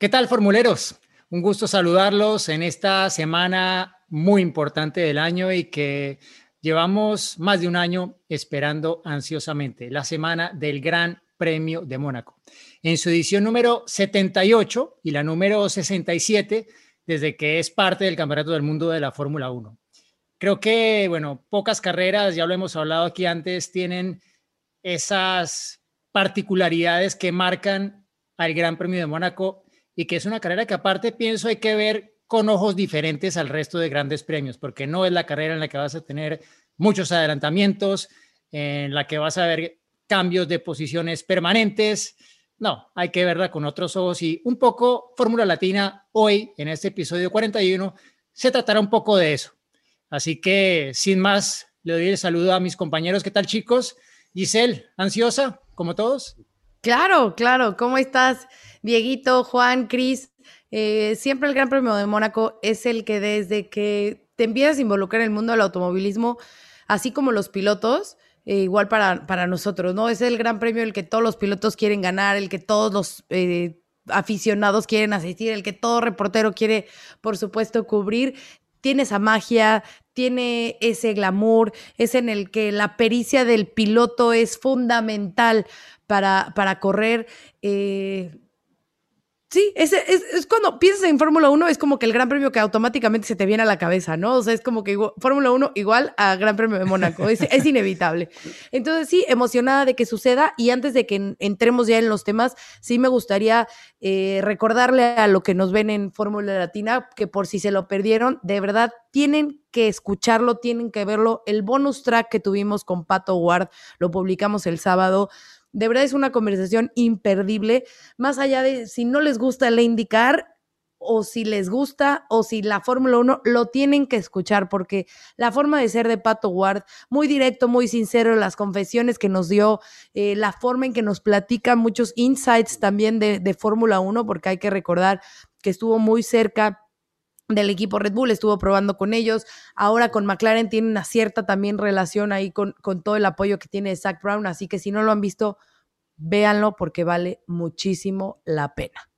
¿Qué tal, formuleros? Un gusto saludarlos en esta semana muy importante del año y que llevamos más de un año esperando ansiosamente, la semana del Gran Premio de Mónaco. En su edición número 78 y la número 67, desde que es parte del Campeonato del Mundo de la Fórmula 1. Creo que, bueno, pocas carreras, ya lo hemos hablado aquí antes, tienen esas particularidades que marcan al Gran Premio de Mónaco y que es una carrera que aparte pienso hay que ver con ojos diferentes al resto de grandes premios, porque no es la carrera en la que vas a tener muchos adelantamientos, en la que vas a ver cambios de posiciones permanentes. No, hay que verla con otros ojos y un poco Fórmula Latina hoy, en este episodio 41, se tratará un poco de eso. Así que, sin más, le doy el saludo a mis compañeros. ¿Qué tal, chicos? Giselle, ansiosa, como todos. Claro, claro. ¿Cómo estás, Dieguito, Juan, Cris? Eh, siempre el Gran Premio de Mónaco es el que desde que te empiezas a involucrar en el mundo del automovilismo, así como los pilotos, eh, igual para, para nosotros, ¿no? Es el Gran Premio el que todos los pilotos quieren ganar, el que todos los eh, aficionados quieren asistir, el que todo reportero quiere, por supuesto, cubrir. Tiene esa magia, tiene ese glamour, es en el que la pericia del piloto es fundamental para, para correr. Eh, Sí, es, es, es, cuando piensas en Fórmula 1, es como que el Gran Premio que automáticamente se te viene a la cabeza, ¿no? O sea, es como que Fórmula 1 igual a Gran Premio de Mónaco, es, es, inevitable. Entonces, sí, emocionada de que suceda y antes de que entremos ya en los temas, sí me gustaría eh, recordarle a lo que nos ven en Fórmula Latina, que por si se lo perdieron, de verdad tienen que escucharlo, tienen que verlo. El bonus track que tuvimos con Pato Ward lo publicamos el sábado de verdad es una conversación imperdible, más allá de si no les gusta el indicar o si les gusta o si la Fórmula 1 lo tienen que escuchar porque la forma de ser de Pato Ward, muy directo, muy sincero, las confesiones que nos dio, eh, la forma en que nos platica muchos insights también de, de Fórmula 1, porque hay que recordar que estuvo muy cerca del equipo Red Bull, estuvo probando con ellos, ahora con McLaren tiene una cierta también relación ahí con, con todo el apoyo que tiene Zach Brown, así que si no lo han visto, véanlo porque vale muchísimo la pena.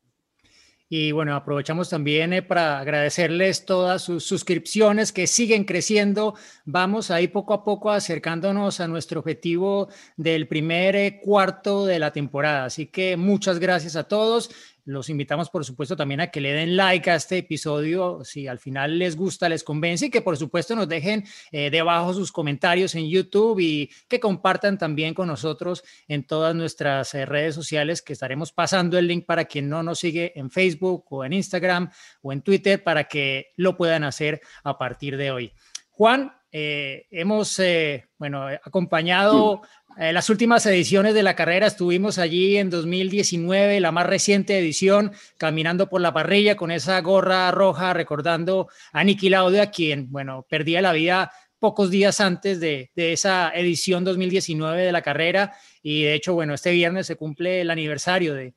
Y bueno, aprovechamos también eh, para agradecerles todas sus suscripciones que siguen creciendo. Vamos ahí poco a poco acercándonos a nuestro objetivo del primer eh, cuarto de la temporada. Así que muchas gracias a todos. Los invitamos, por supuesto, también a que le den like a este episodio si al final les gusta, les convence y que, por supuesto, nos dejen eh, debajo sus comentarios en YouTube y que compartan también con nosotros en todas nuestras eh, redes sociales que estaremos pasando el link para quien no nos sigue en Facebook o en Instagram o en Twitter para que lo puedan hacer a partir de hoy. Juan, eh, hemos, bueno, acompañado eh, las últimas ediciones de la carrera. Estuvimos allí en 2019, la más reciente edición, caminando por la parrilla con esa gorra roja, recordando a Niki Lauda, quien, bueno, perdía la vida pocos días antes de, esa edición 2019 de la carrera. Y de hecho, bueno, este viernes se cumple el aniversario de,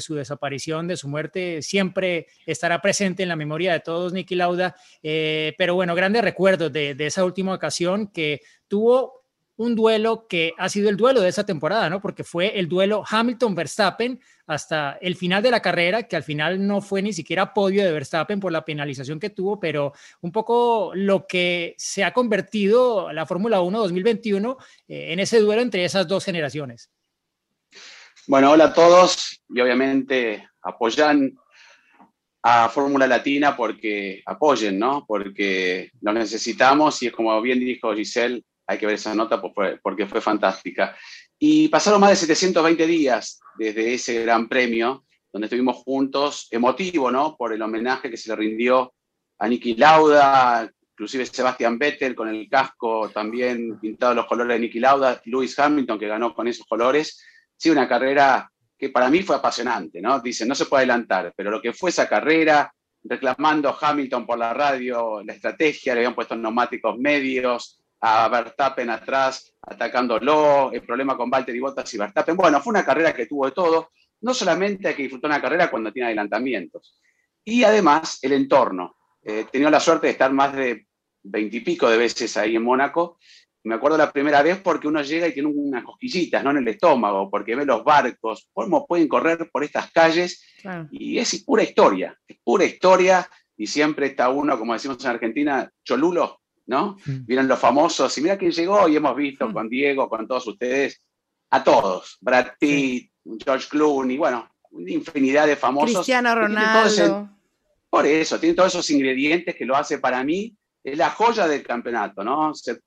su desaparición, de su muerte, siempre estará presente en la memoria de todos, Nicky Lauda. Eh, pero bueno, grandes recuerdos de, esa última ocasión que tuvo un duelo que ha sido el duelo de esa temporada, ¿no? Porque fue el duelo Hamilton-Verstappen hasta el final de la carrera, que al final no fue ni siquiera podio de Verstappen por la penalización que tuvo, pero un poco lo que se ha convertido la Fórmula 1 2021 eh, en ese duelo entre esas dos generaciones. Bueno, hola a todos y obviamente apoyan a Fórmula Latina porque apoyen, ¿no? Porque lo necesitamos y es como bien dijo Giselle, hay que ver esa nota porque fue fantástica. Y pasaron más de 720 días desde ese gran premio donde estuvimos juntos, emotivo, ¿no? Por el homenaje que se le rindió a Niki Lauda, inclusive Sebastian Vettel con el casco también pintado los colores de Niki Lauda, Lewis Hamilton que ganó con esos colores sí, una carrera que para mí fue apasionante, ¿no? Dice, no se puede adelantar, pero lo que fue esa carrera, reclamando Hamilton por la radio, la estrategia, le habían puesto neumáticos medios, a Verstappen atrás, atacándolo, el problema con Valtteri Bottas y Verstappen. Bueno, fue una carrera que tuvo de todo. No solamente hay que disfrutar una carrera cuando tiene adelantamientos. Y además, el entorno. He eh, tenido la suerte de estar más de veintipico de veces ahí en Mónaco. Me acuerdo la primera vez porque uno llega y tiene unas cosquillitas ¿no? en el estómago, porque ve los barcos, cómo pueden correr por estas calles. Y es pura historia, es pura historia. Y siempre está uno, como decimos en Argentina, cholulo, ¿no? Miren los famosos, y mira quién llegó, y hemos visto con Diego, con todos ustedes, a todos, Brad Pitt, George Clooney, bueno, una infinidad de famosos. Cristiano Ronaldo. por eso, tiene todos esos ingredientes que lo hace para mí, es la joya del campeonato, ¿no? Se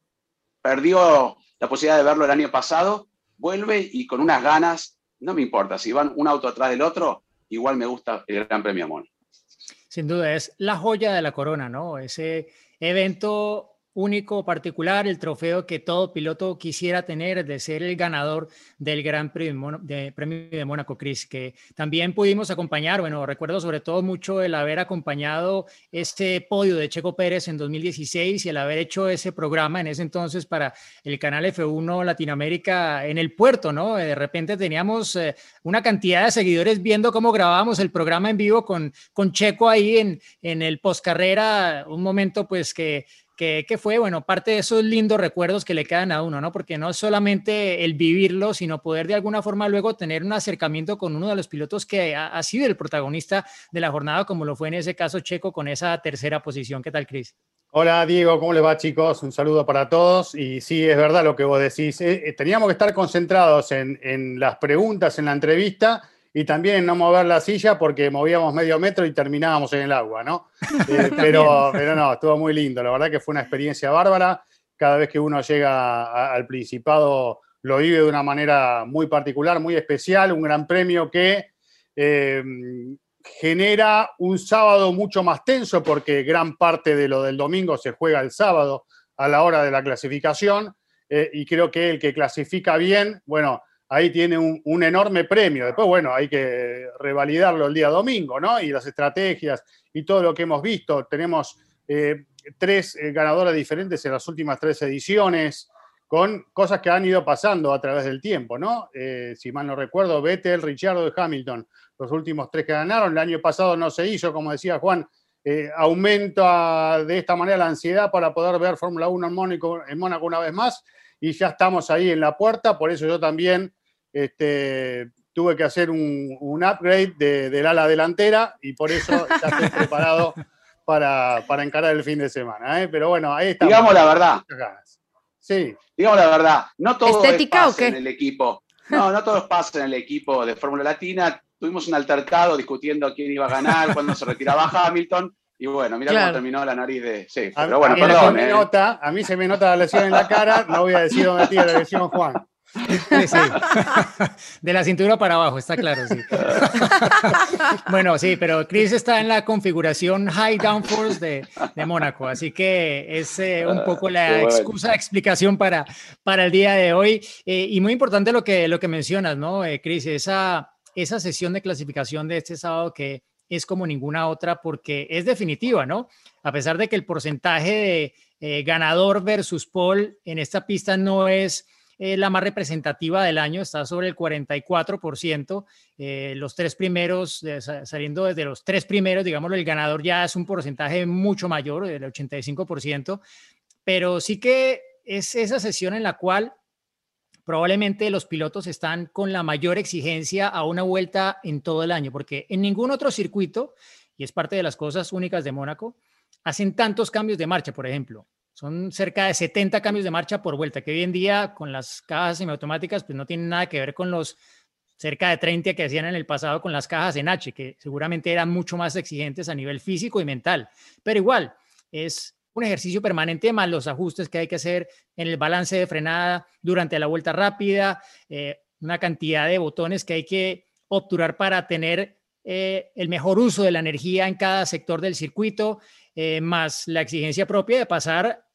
perdió la posibilidad de verlo el año pasado, vuelve y con unas ganas, no me importa, si van un auto atrás del otro, igual me gusta el Gran Premio Amor. Sin duda, es la joya de la corona, ¿no? Ese evento único, particular, el trofeo que todo piloto quisiera tener de ser el ganador del Gran Premio de, Mónaco, Chris, que también pudimos acompañar, bueno, recuerdo sobre todo mucho el haber acompañado este podio de Checo Pérez en 2016 y el haber hecho ese programa en ese entonces para el canal F1 Latinoamérica en el puerto, ¿no? De repente teníamos eh, una cantidad de seguidores viendo cómo grabábamos el programa en vivo con, con Checo ahí en, en el postcarrera, un momento pues que que, fue, bueno, parte de esos lindos recuerdos que le quedan a uno, ¿no? Porque no es solamente el vivirlo, sino poder de alguna forma luego tener un acercamiento con uno de los pilotos que ha, sido el protagonista de la jornada, como lo fue en ese caso Checo con esa tercera posición. ¿Qué tal, Cris? Hola Diego, ¿cómo le va chicos? Un saludo para todos. Y sí, es verdad lo que vos decís. Eh, eh, teníamos que estar concentrados en, en las preguntas, en la entrevista y también no mover la silla porque movíamos medio metro y terminábamos en el agua, ¿no? Eh, pero, pero no, estuvo muy lindo, la verdad que fue una experiencia bárbara. Cada vez que uno llega al Principado lo vive de una manera muy particular, muy especial, un gran premio que em, genera un sábado mucho más tenso porque gran parte de lo del domingo se juega el sábado a la hora de la clasificación eh, y creo que el que clasifica bien, bueno, ahí tiene un, enorme premio. Después, bueno, hay que revalidarlo el día domingo, ¿no? Y las estrategias y todo lo que hemos visto. Tenemos eh, tres eh, ganadoras diferentes en las últimas tres ediciones, con cosas que han ido pasando a través del tiempo, ¿no? Eh, si mal no recuerdo, Vettel, Richardo y Hamilton, los últimos tres que ganaron. El año pasado no se hizo, como decía Juan, aumenta de esta manera la ansiedad para poder ver Fórmula 1 en Mónaco, en Mónaco una vez más y ya estamos ahí en la puerta, por eso yo también este, tuve que hacer un, upgrade del ala delantera y por eso ya estoy preparado para, encarar el fin de semana. ¿eh? Pero bueno, ahí está. Digamos la verdad. Sí. Digamos la verdad, no todo ¿Estética es en el equipo. No, no todos pasan en el equipo de Fórmula Latina. Tuvimos un altercado discutiendo quién iba a ganar, cuándo se retiraba Hamilton. Y bueno, mira cómo terminó la nariz de. Sí, pero bueno, perdón. ¿eh? nota, a mí se me nota la lesión en la cara, no voy a decir dónde tiene la lesión Juan. Sí, De la cintura para abajo, está claro, sí. Bueno, sí, pero Chris está en la configuración High Downforce de, de Mónaco, así que es eh, un poco la excusa, explicación para, para el día de hoy. Eh, y muy importante lo que, lo que mencionas, ¿no, Chris? Esa, esa sesión de clasificación de este sábado que es como ninguna otra porque es definitiva, ¿no? A pesar de que el porcentaje de eh, ganador versus Paul en esta pista no es eh, la más representativa del año, está sobre el 44%. Eh, los tres primeros, saliendo desde los tres primeros, digamos, el ganador ya es un porcentaje mucho mayor, del 85%, pero sí que es esa sesión en la cual probablemente los pilotos están con la mayor exigencia a una vuelta en todo el año, porque en ningún otro circuito, y es parte de las cosas únicas de Mónaco, hacen tantos cambios de marcha, por ejemplo. Son cerca de 70 cambios de marcha por vuelta, que hoy en día con las cajas semiautomáticas pues no tienen nada que ver con los cerca de 30 que hacían en el pasado con las cajas en H, que seguramente eran mucho más exigentes a nivel físico y mental. Pero igual, es un ejercicio permanente más los ajustes que hay que hacer en el balance de frenada durante la vuelta rápida, eh, una cantidad de botones que hay que obturar para tener eh, el mejor uso de la energía en cada sector del circuito, eh, más la exigencia propia de pasar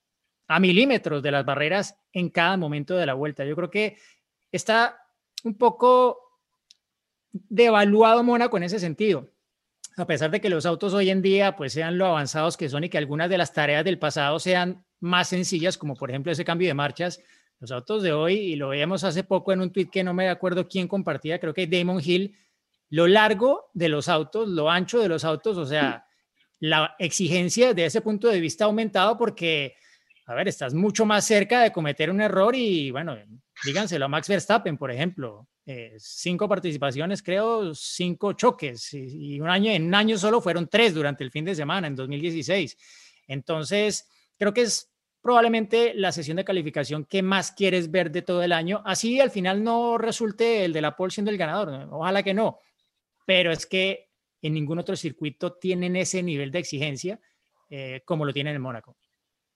a milímetros de las barreras en cada momento de la vuelta. Yo creo que está un poco devaluado Mónaco en ese sentido. A pesar de que los autos hoy en día pues sean lo avanzados que son y que algunas de las tareas del pasado sean más sencillas, como por ejemplo ese cambio de marchas, los autos de hoy, y lo veíamos hace poco en un tweet que no me acuerdo quién compartía, creo que Damon Hill, lo largo de los autos, lo ancho de los autos, o sea, la exigencia de ese punto de vista ha aumentado porque, a ver, estás mucho más cerca de cometer un error y, bueno, díganselo a Max Verstappen, por ejemplo, eh, cinco participaciones, creo, cinco choques, y, un año, en un año solo fueron tres durante el fin de semana, en 2016. Entonces, creo que es probablemente la sesión de calificación que más quieres ver de todo el año. Así al final no resulte el de la pole siendo el ganador. Ojalá que no. Pero es que en ningún otro circuito tienen ese nivel de exigencia eh, como lo tienen en Mónaco.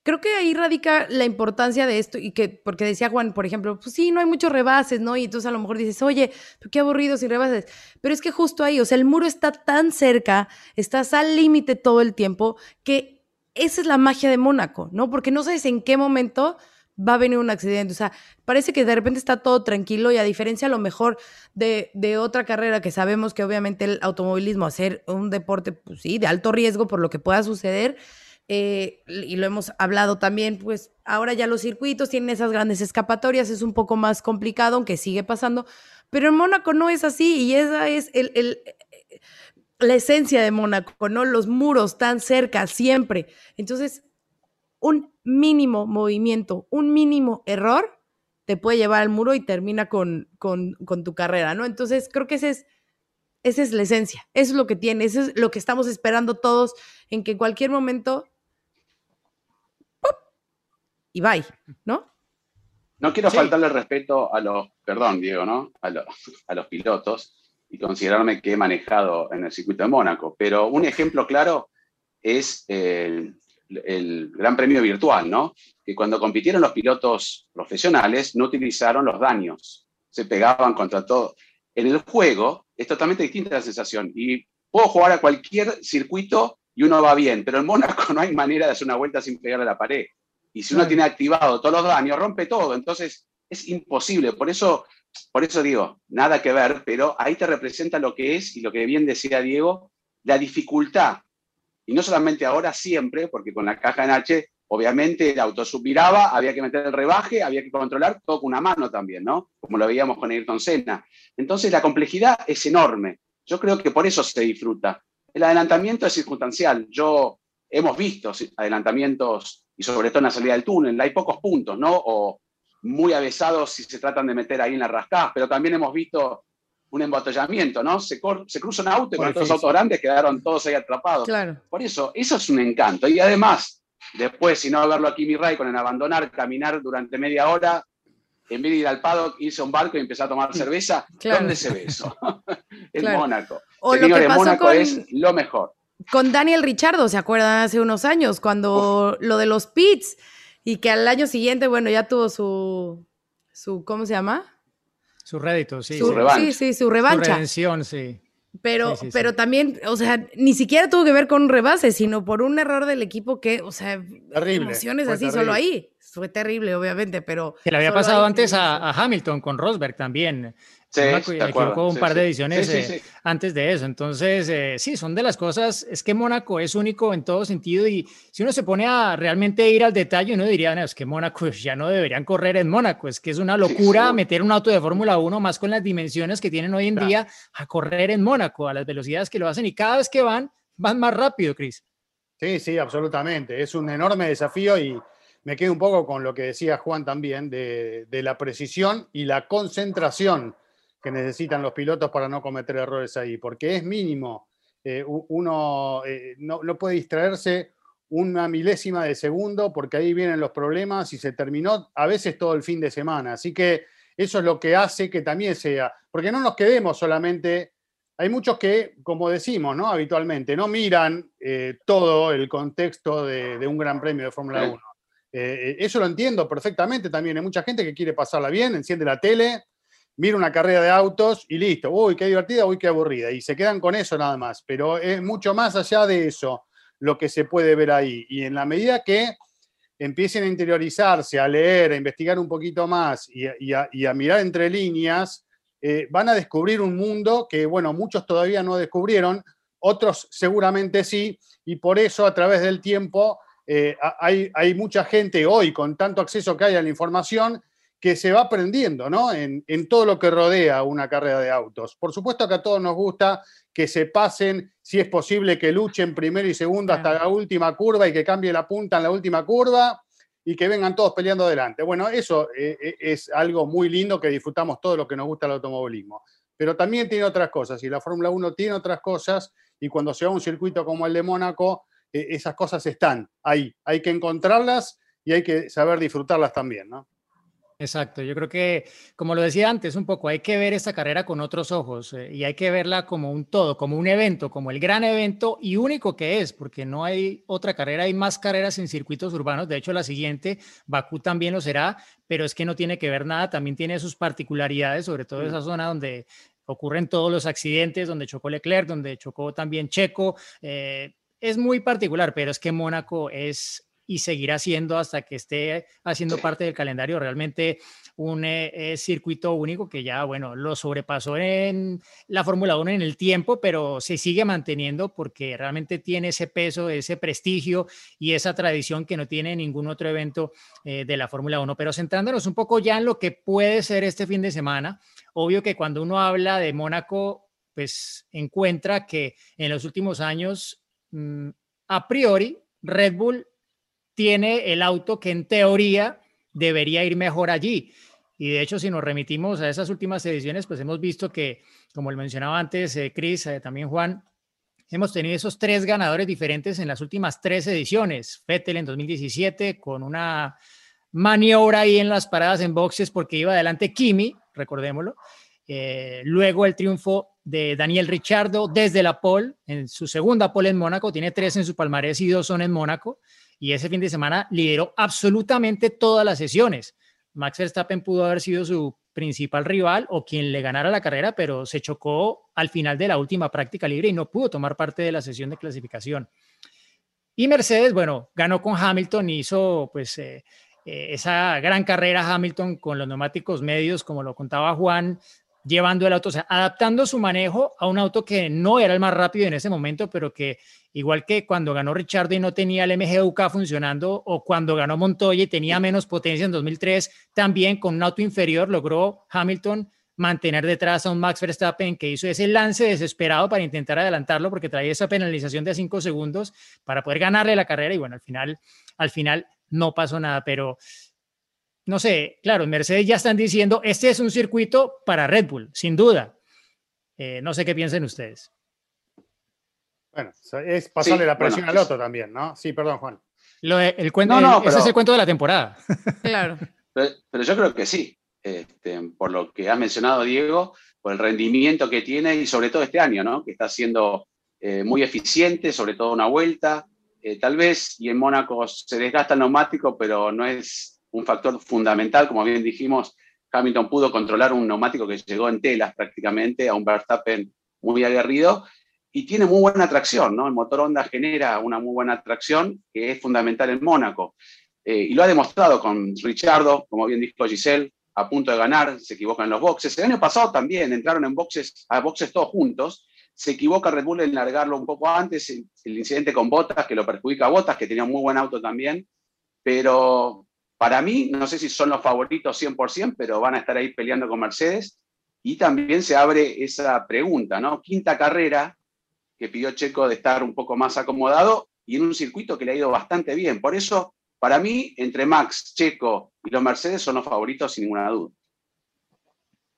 Creo que ahí radica la importancia de esto y que, porque decía Juan, por ejemplo, pues sí, no hay muchos rebases, ¿no? Y entonces a lo mejor dices, oye, qué aburrido sin rebases. Pero es que justo ahí, o sea, el muro está tan cerca, estás al límite todo el tiempo, que esa es la magia de Mónaco, ¿no? Porque no sabes en qué momento va a venir un accidente. O sea, parece que de repente está todo tranquilo y a diferencia a lo mejor de, otra carrera que sabemos que obviamente el automovilismo, hacer un deporte, pues sí, de alto riesgo por lo que pueda suceder, eh, y lo hemos hablado también, pues ahora ya los circuitos tienen esas grandes escapatorias, es un poco más complicado, aunque sigue pasando, pero en Mónaco no es así y esa es el, la esencia de Mónaco, ¿no? Los muros tan cerca, siempre. Entonces, un mínimo movimiento, un mínimo error, te puede llevar al muro y termina con, con, tu carrera, ¿no? Entonces, creo que ese es, esa es la esencia, eso es lo que tiene, eso es lo que estamos esperando todos, en que en cualquier momento. Y bye, ¿no? No quiero faltarle respeto a los, perdón, Diego, ¿no? A los, a los pilotos, y considerarme que he manejado en el circuito de Mónaco. Pero un ejemplo claro es el, Gran Premio Virtual, ¿no? Que cuando compitieron los pilotos profesionales no utilizaron los daños, se pegaban contra todo. En el juego es totalmente distinta la sensación y puedo jugar a cualquier circuito y uno va bien, pero en Mónaco no hay manera de hacer una vuelta sin pegarle a la pared. Y si uno tiene activado todos los daños, rompe todo. Entonces es imposible. Por eso por eso digo, nada que ver, pero ahí te representa lo que es y lo que bien decía Diego, la dificultad. Y no solamente ahora, siempre, porque con la caja en H, obviamente el auto subiraba, había que meter el rebaje, había que controlar todo con una mano también, ¿no? Como lo veíamos con Ayrton Senna. Entonces la complejidad es enorme. Yo creo que por eso se disfruta. El adelantamiento es circunstancial. Yo hemos visto adelantamientos y sobre todo en la salida del túnel, hay pocos puntos, ¿no? O muy avesados si se tratan de meter ahí en la rascada, pero también hemos visto un embotellamiento, ¿no? Se, se cruza un auto y con estos autos grandes quedaron todos ahí atrapados. Claro. Por eso, eso es un encanto. Y además, después, si no verlo aquí mi Ray con el abandonar, caminar durante media hora, en vez de ir al paddock, irse a un barco y empezar a tomar mm, cerveza, ¿dónde se ve eso? en Mónaco. O lo que Mónaco es lo mejor. Con Daniel Richardo, ¿se acuerdan? Hace unos años, cuando lo de los pits y que al año siguiente, bueno, ya tuvo su, su ¿cómo se llama? Su rédito, sí. Su, sí, sí, su revancha. Su redención, sí. Pero, pero también, o sea, ni siquiera tuvo que ver con un rebase, sino por un error del equipo que, o sea, terrible, emociones así solo ahí. Fue terrible, obviamente, pero. Que le había pasado antes a, Hamilton con Rosberg también. Sí, un par de ediciones eh, antes de eso. Entonces, eh, sí, son de las cosas. Es que Mónaco es único en todo sentido. Y si uno se pone a realmente ir al detalle, uno diría, no, es que Mónaco ya no deberían correr en Mónaco. Es que es una locura meter un auto de Fórmula 1 más con las dimensiones que tienen hoy en día a correr en Mónaco, a las velocidades que lo hacen. Y cada vez que van, van más rápido, Cris. Sí, sí, absolutamente. Es un enorme desafío y me quedo un poco con lo que decía Juan también de, de la precisión y la concentración que necesitan los pilotos para no cometer errores ahí, porque es mínimo. Eh, uno eh, no, puede distraerse una milésima de segundo porque ahí vienen los problemas y se terminó a veces todo el fin de semana. Así que eso es lo que hace que también sea, porque no nos quedemos solamente, hay muchos que, como decimos, ¿no? Habitualmente, no miran eh, todo el contexto de, de, un gran premio de Fórmula 1. eso lo entiendo perfectamente también. Hay mucha gente que quiere pasarla bien, enciende la tele, mira una carrera de autos y listo, uy, qué divertida, uy, qué aburrida. Y se quedan con eso nada más. Pero es mucho más allá de eso lo que se puede ver ahí. Y en la medida que empiecen a interiorizarse, a leer, a investigar un poquito más y, a, mirar entre líneas, eh, van a descubrir un mundo que, bueno, muchos todavía no descubrieron, otros seguramente sí, y por eso a través del tiempo eh, hay, hay, mucha gente hoy con tanto acceso que hay a la información que se va aprendiendo ¿no? en, en, todo lo que rodea una carrera de autos. Por supuesto que a todos nos gusta que se pasen, si es posible, que luchen primero y segundo hasta la última curva y que cambie la punta en la última curva y que vengan todos peleando adelante. Bueno, eso eh, eh, es algo muy lindo que disfrutamos todo lo que nos gusta el automovilismo. Pero también tiene otras cosas y la Fórmula 1 tiene otras cosas y cuando se va a un circuito como el de Mónaco, eh, esas cosas están ahí. Hay que encontrarlas y hay que saber disfrutarlas también, ¿no? Exacto, yo creo que, como lo decía antes, un poco hay que ver esta carrera con otros ojos eh, y hay que verla como un todo, como un evento, como el gran evento y único que es, porque no hay otra carrera, hay más carreras en circuitos urbanos, de hecho la siguiente, Bakú también lo será, pero es que no tiene que ver nada, también tiene sus particularidades, sobre todo esa zona donde ocurren todos los accidentes, donde chocó Leclerc, donde chocó también Checo. Eh, es muy particular, pero es que Mónaco es y seguirá siendo hasta que esté haciendo parte del calendario realmente un eh, eh, circuito único que ya, bueno, lo sobrepasó en la Fórmula 1 en el tiempo, pero se sigue manteniendo porque realmente tiene ese peso, ese prestigio y esa tradición que no tiene ningún otro evento eh, de la Fórmula 1. Pero centrándonos un poco ya en lo que puede ser este fin de semana, obvio que cuando uno habla de Mónaco, pues encuentra que en los últimos años, mm, a priori, Red Bull tiene el auto que en teoría debería ir mejor allí. Y de hecho, si nos remitimos a esas últimas ediciones, pues hemos visto que, como lo mencionaba antes eh, Chris, eh, también Juan, hemos tenido esos tres ganadores diferentes en las últimas tres ediciones. Vettel en 2017 con una maniobra ahí en las paradas en boxes porque iba adelante Kimi, recordémoslo. Eh, luego el triunfo de Daniel Richardo desde la pole, en su segunda pole en Mónaco, tiene tres en su palmarés y dos son en Mónaco y ese fin de semana lideró absolutamente todas las sesiones. Max Verstappen pudo haber sido su principal rival o quien le ganara la carrera, pero se chocó al final de la última práctica libre y no pudo tomar parte de la sesión de clasificación. Y Mercedes, bueno, ganó con Hamilton hizo pues eh, eh, esa gran carrera Hamilton con los neumáticos medios, como lo contaba Juan, llevando el auto, o sea, adaptando su manejo a un auto que no era el más rápido en ese momento, pero que igual que cuando ganó Richard y no tenía el MGUK funcionando, o cuando ganó Montoya y tenía menos potencia en 2003, también con un auto inferior logró Hamilton mantener detrás a un Max Verstappen que hizo ese lance desesperado para intentar adelantarlo porque traía esa penalización de cinco segundos para poder ganarle la carrera y bueno, al final, al final no pasó nada, pero no sé, claro, Mercedes ya están diciendo, este es un circuito para Red Bull, sin duda. Eh, no sé qué piensen ustedes. Bueno, es pasarle la presión al otro también, ¿no? Sí, perdón, Juan. el cuento, no, ese es el cuento de la temporada. Claro. Pero, yo creo que sí, este, por lo que ha mencionado Diego, por el rendimiento que tiene y sobre todo este año, ¿no? Que está siendo eh, muy eficiente, sobre todo una vuelta. Eh, tal vez, y en Mónaco se desgasta el neumático, pero no es un factor fundamental, como bien dijimos, Hamilton pudo controlar un neumático que llegó en telas prácticamente a un Verstappen muy aguerrido y tiene muy buena tracción, ¿no? El motor Honda genera una muy buena tracción que es fundamental en Mónaco. Eh, y lo ha demostrado con Richardo, como bien dijo Giselle, a punto de ganar, se equivoca en los boxes. El año pasado también entraron en boxes, a boxes todos juntos. Se equivoca Red Bull en largarlo un poco antes, el incidente con Botas, que lo perjudica a Botas, que tenía un muy buen auto también. Pero para mí, no sé si son los favoritos 100%, pero van a estar ahí peleando con Mercedes. Y también se abre esa pregunta, ¿no? Quinta carrera que pidió Checo de estar un poco más acomodado y en un circuito que le ha ido bastante bien. Por eso, para mí, entre Max, Checo y los Mercedes son los favoritos sin ninguna duda.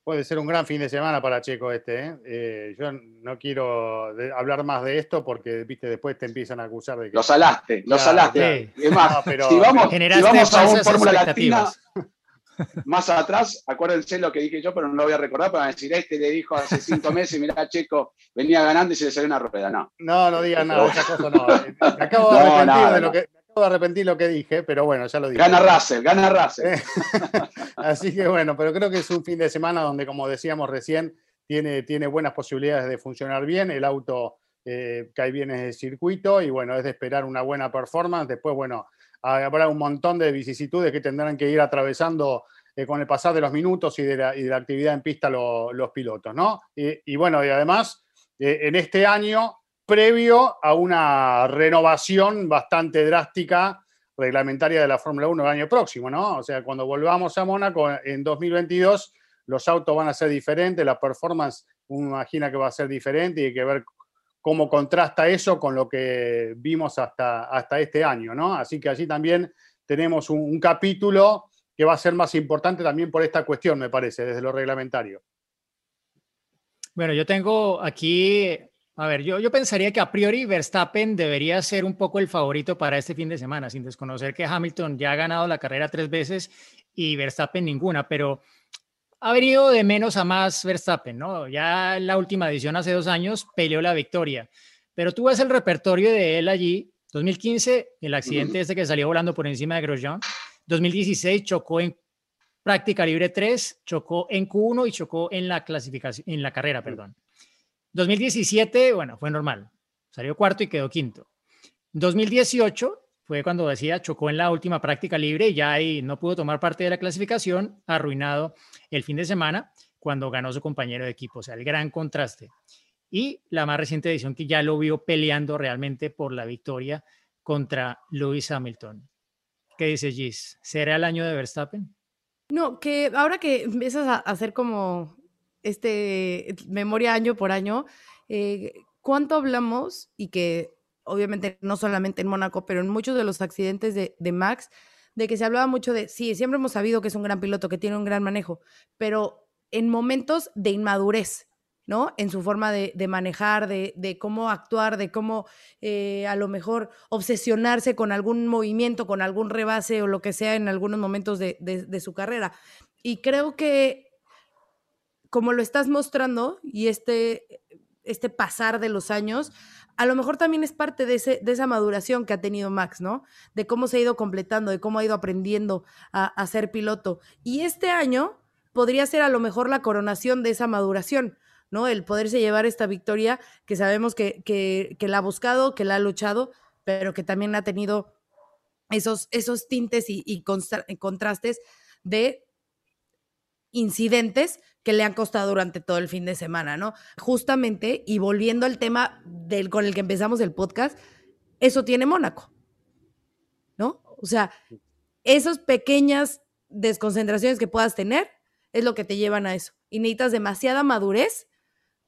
Puede ser un gran fin de semana para Checo este. ¿eh? eh yo no quiero hablar más de esto porque, viste, después te empiezan a acusar de que... Lo salaste, lo salaste. Es más, pero, si vamos, si vamos a un Fórmula Latina, más atrás, acuérdense lo que dije yo, pero no lo voy a recordar, para decir, este le dijo hace cinco meses, mira, Checo venía ganando y se le salió una rueda. No. No, no digas nada, esa cosa no. Me acabo de arrepentir de lo que de arrepentir lo que dije, pero bueno, ya lo dije. Gana Russell, gana Russell. Así que bueno, pero creo que es un fin de semana donde, como decíamos recién, tiene, tiene buenas posibilidades de funcionar bien. El auto eh, cae bien en el circuito y bueno, es de esperar una buena performance. Después, bueno, habrá un montón de vicisitudes que tendrán que ir atravesando eh, con el pasar de los minutos y de la, actividad en pista los pilotos, ¿no? Y, bueno, y además, eh, en este año, previo a una renovación bastante drástica reglamentaria de la Fórmula 1 el año próximo, ¿no? O sea, cuando volvamos a Mónaco en 2022, los autos van a ser diferentes, la performance uno imagina que va a ser diferente y hay que ver cómo contrasta eso con lo que vimos hasta, hasta este año, ¿no? Así que allí también tenemos un, capítulo que va a ser más importante también por esta cuestión, me parece, desde lo reglamentario. Bueno, yo tengo aquí, a ver, yo, yo pensaría que a priori Verstappen debería ser un poco el favorito para este fin de semana, sin desconocer que Hamilton ya ha ganado la carrera tres veces y Verstappen ninguna, pero ha venido de menos a más Verstappen, ¿no? Ya en la última edición hace dos años peleó la victoria, pero tú ves el repertorio de él allí 2015, el accidente este que salió volando por encima de Grosjean. 2016 chocó en práctica libre 3, chocó en Q1 y chocó en la clasificación, en la carrera, perdón. 2017, bueno, fue normal. Salió cuarto y quedó quinto. 2018 fue cuando decía chocó en la última práctica libre y ya ahí no pudo tomar parte de la clasificación, arruinado el fin de semana cuando ganó su compañero de equipo. O sea, el gran contraste y la más reciente edición que ya lo vio peleando realmente por la victoria contra Lewis Hamilton. ¿Qué dice Gis? ¿Será el año de Verstappen? No, que ahora que empiezas a hacer como este memoria año por año, eh, ¿cuánto hablamos? Y que obviamente no solamente en Mónaco, pero en muchos de los accidentes de, de Max, de que se hablaba mucho de, sí, siempre hemos sabido que es un gran piloto, que tiene un gran manejo, pero en momentos de inmadurez, ¿no? En su forma de, manejar, de, cómo actuar, de cómo eh, a lo mejor obsesionarse con algún movimiento, con algún rebase o lo que sea en algunos momentos de, su carrera. Y creo que como lo estás mostrando y este, este pasar de los años, a lo mejor también es parte de, ese, de esa maduración que ha tenido Max, ¿no? De cómo se ha ido completando, de cómo ha ido aprendiendo a, ser piloto. Y este año podría ser a lo mejor la coronación de esa maduración ¿no? El poderse llevar esta victoria que sabemos que, que, la ha buscado, que la ha luchado, pero que también ha tenido esos, esos tintes y, contrastes de incidentes que le han costado durante todo el fin de semana, ¿no? Justamente, y volviendo al tema del, con el que empezamos el podcast, eso tiene Mónaco, ¿no? O sea, esas pequeñas desconcentraciones que puedas tener es lo que te llevan a eso. Y necesitas demasiada madurez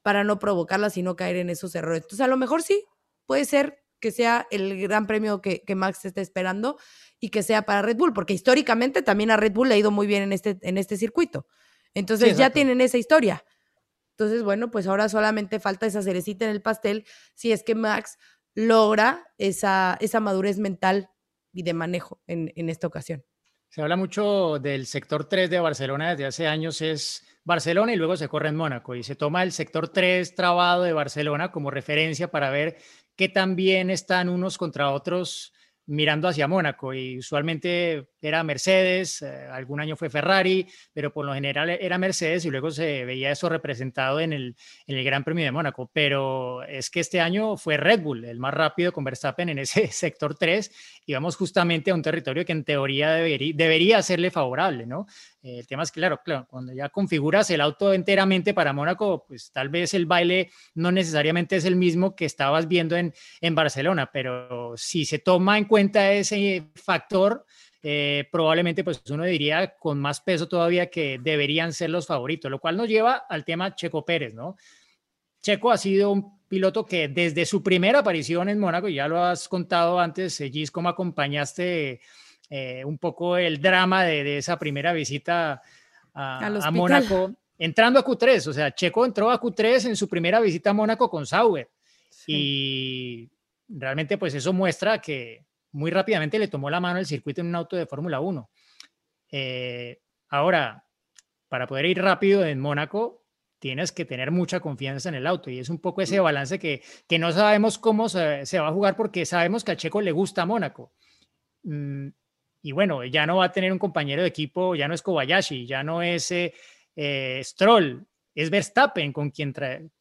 para no provocarlas y no caer en esos errores. Entonces, a lo mejor sí, puede ser que sea el gran premio que, Max esté esperando y que sea para Red Bull, porque históricamente también a Red Bull le ha ido muy bien en este, en este circuito. Entonces ya tienen esa historia. Entonces, bueno, pues ahora solamente falta esa cerecita en el pastel si es que Max logra esa, esa madurez mental y de manejo en, en esta ocasión. Se habla mucho del sector 3 de Barcelona desde hace años, es Barcelona y luego se corre en Mónaco y se toma el sector 3 trabado de Barcelona como referencia para ver qué tan bien están unos contra otros mirando hacia Mónaco y usualmente era Mercedes, eh, algún año fue Ferrari, pero por lo general era Mercedes y luego se veía eso representado en el, en el Gran Premio de Mónaco. Pero es que este año fue Red Bull, el más rápido con Verstappen en ese sector 3 y vamos justamente a un territorio que en teoría debería, debería serle favorable, ¿no? El tema es claro, claro, cuando ya configuras el auto enteramente para Mónaco, pues tal vez el baile no necesariamente es el mismo que estabas viendo en, en Barcelona, pero si se toma en cuenta ese factor, eh, probablemente pues uno diría con más peso todavía que deberían ser los favoritos, lo cual nos lleva al tema Checo Pérez, ¿no? Checo ha sido un piloto que desde su primera aparición en Mónaco, ya lo has contado antes, Gis, cómo acompañaste eh, un poco el drama de, esa primera visita a, Mónaco, entrando a Q3, o sea, Checo entró a Q3 en su primera visita a Mónaco con Sauber y realmente pues eso muestra que muy rápidamente le tomó la mano el circuito en un auto de Fórmula 1. Eh, ahora, para poder ir rápido en Mónaco, tienes que tener mucha confianza en el auto y es un poco ese balance que, que no sabemos cómo se, va a jugar porque sabemos que a Checo le gusta Mónaco. Y bueno, ya no va a tener un compañero de equipo, ya no es Kobayashi, ya no es eh, eh, Stroll, es Verstappen con quien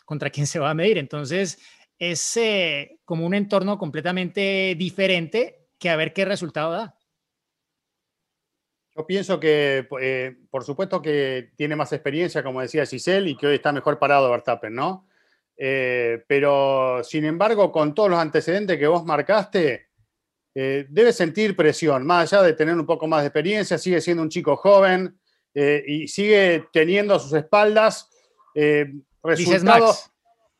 contra quien se va a medir. Entonces, es eh, como un entorno completamente diferente que a ver qué resultado da. Yo pienso que, eh, por supuesto que tiene más experiencia, como decía Giselle, y que hoy está mejor parado Verstappen, ¿no? Pero, sin embargo, con todos los antecedentes que vos marcaste, eh, debe sentir presión, más allá de tener un poco más de experiencia, sigue siendo un chico joven y sigue teniendo a sus espaldas resultados.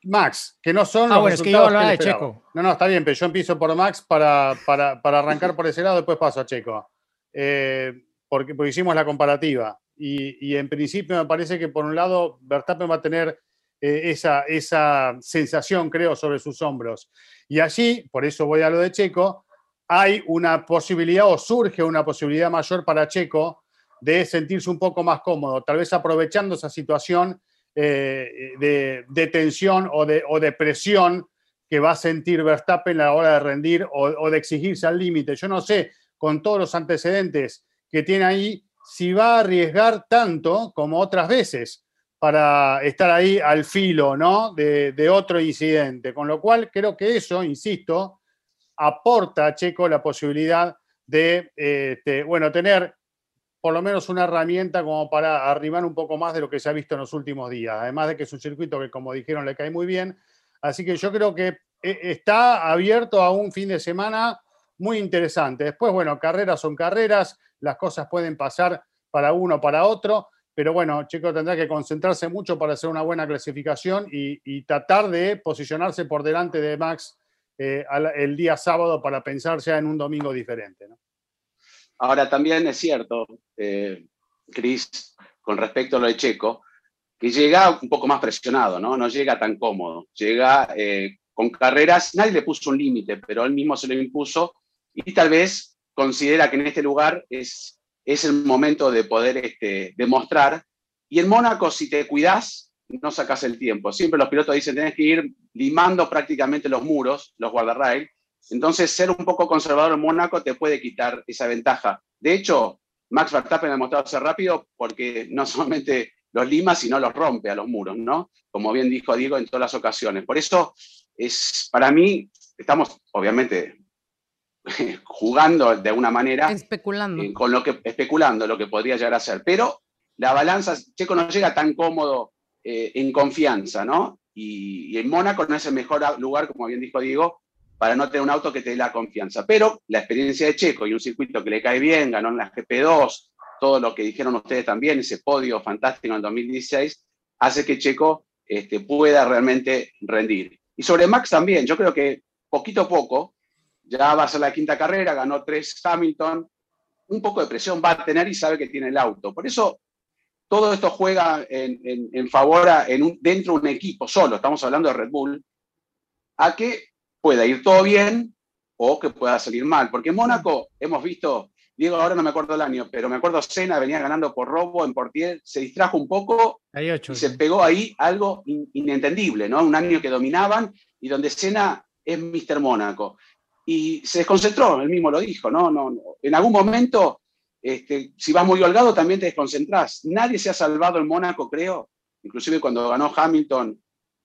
Max. que no son ah, los bueno, es que yo de Checo. No, no, está bien, pero yo empiezo por Max para, para, para arrancar por ese lado, después paso a Checo. Eh, porque, hicimos la comparativa. Y, en principio me parece que por un lado Verstappen va a tener eh, esa, esa sensación, creo, sobre sus hombros. Y allí, por eso voy a lo de Checo, hay una posibilidad o surge una posibilidad mayor para Checo de sentirse un poco más cómodo, tal vez aprovechando esa situación eh, de, tensión o de, presión que va a sentir Verstappen a la hora de rendir o, o de exigirse al límite. Yo no sé, con todos los antecedentes que tiene ahí, si va a arriesgar tanto como otras veces para estar ahí al filo ¿no? de, otro incidente. Con lo cual, creo que eso, insisto, aporta a Checo la posibilidad de este, bueno, tener por lo menos una herramienta como para arribar un poco más de lo que se ha visto en los últimos días. Además de que es un circuito que, como dijeron, le cae muy bien. Así que yo creo que eh, está abierto a un fin de semana muy interesante. Después, bueno, carreras son carreras, las cosas pueden pasar para uno o para otro, pero bueno, Checo tendrá que concentrarse mucho para hacer una buena clasificación y, tratar de posicionarse por delante de Max eh, el día sábado para pensar ya en un domingo diferente. Ahora, también es cierto, eh, Cris, con respecto a lo de Checo, que llega un poco más presionado, ¿no? No llega tan cómodo. Llega eh, con carreras, nadie le puso un límite, pero él mismo se lo impuso y tal vez considera que en este lugar es, es el momento de poder este, demostrar. Y en Mónaco, si te cuidas, no sacas el tiempo. Siempre los pilotos dicen, tenés que ir limando prácticamente los muros, los guardarrail. Entonces, ser un poco conservador en Mónaco te puede quitar esa ventaja. De hecho, Max Verstappen ha demostrado ser rápido porque no solamente los lima, sino los rompe a los muros, ¿no? Como bien dijo Diego en todas las ocasiones. Por eso, es, para mí, estamos obviamente jugando de alguna manera. Especulando. Eh, con lo que, especulando lo que podría llegar a ser. Pero la balanza, Checo no llega tan cómodo eh, en confianza, ¿no? Y, en Mónaco no es el mejor lugar, como bien dijo Diego, para no tener un auto que te dé la confianza. Pero la experiencia de Checo y un circuito que le cae bien, ganó en la GP2, todo lo que dijeron ustedes también, ese podio fantástico en 2016, hace que Checo este, pueda realmente rendir. Y sobre Max también, yo creo que poquito a poco, ya va a ser la quinta carrera, ganó tres Hamilton, un poco de presión va a tener y sabe que tiene el auto. Por eso todo esto juega en, favor en un, dentro de un equipo solo, estamos hablando de Red Bull, a que pueda ir todo bien o que pueda salir mal. Porque en Mónaco hemos visto, Diego, ahora no me acuerdo el año, pero me acuerdo Senna venía ganando por robo en Portier, se distrajo un poco y se pegó ahí algo inentendible, ¿no? Un año que dominaban y donde Senna es Mr. Mónaco y se desconcentró, él mismo lo dijo, ¿no? no, en algún momento, este, si vas muy holgado, también te desconcentrás. Nadie se ha salvado en Mónaco, creo, inclusive cuando ganó Hamilton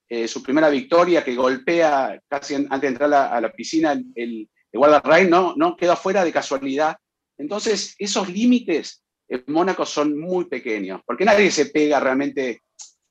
eh, su primera victoria, que golpea casi antes de entrar a la, piscina el, el, el no, no quedó fuera de casualidad. Entonces, esos límites en Mónaco son muy pequeños, porque nadie se pega realmente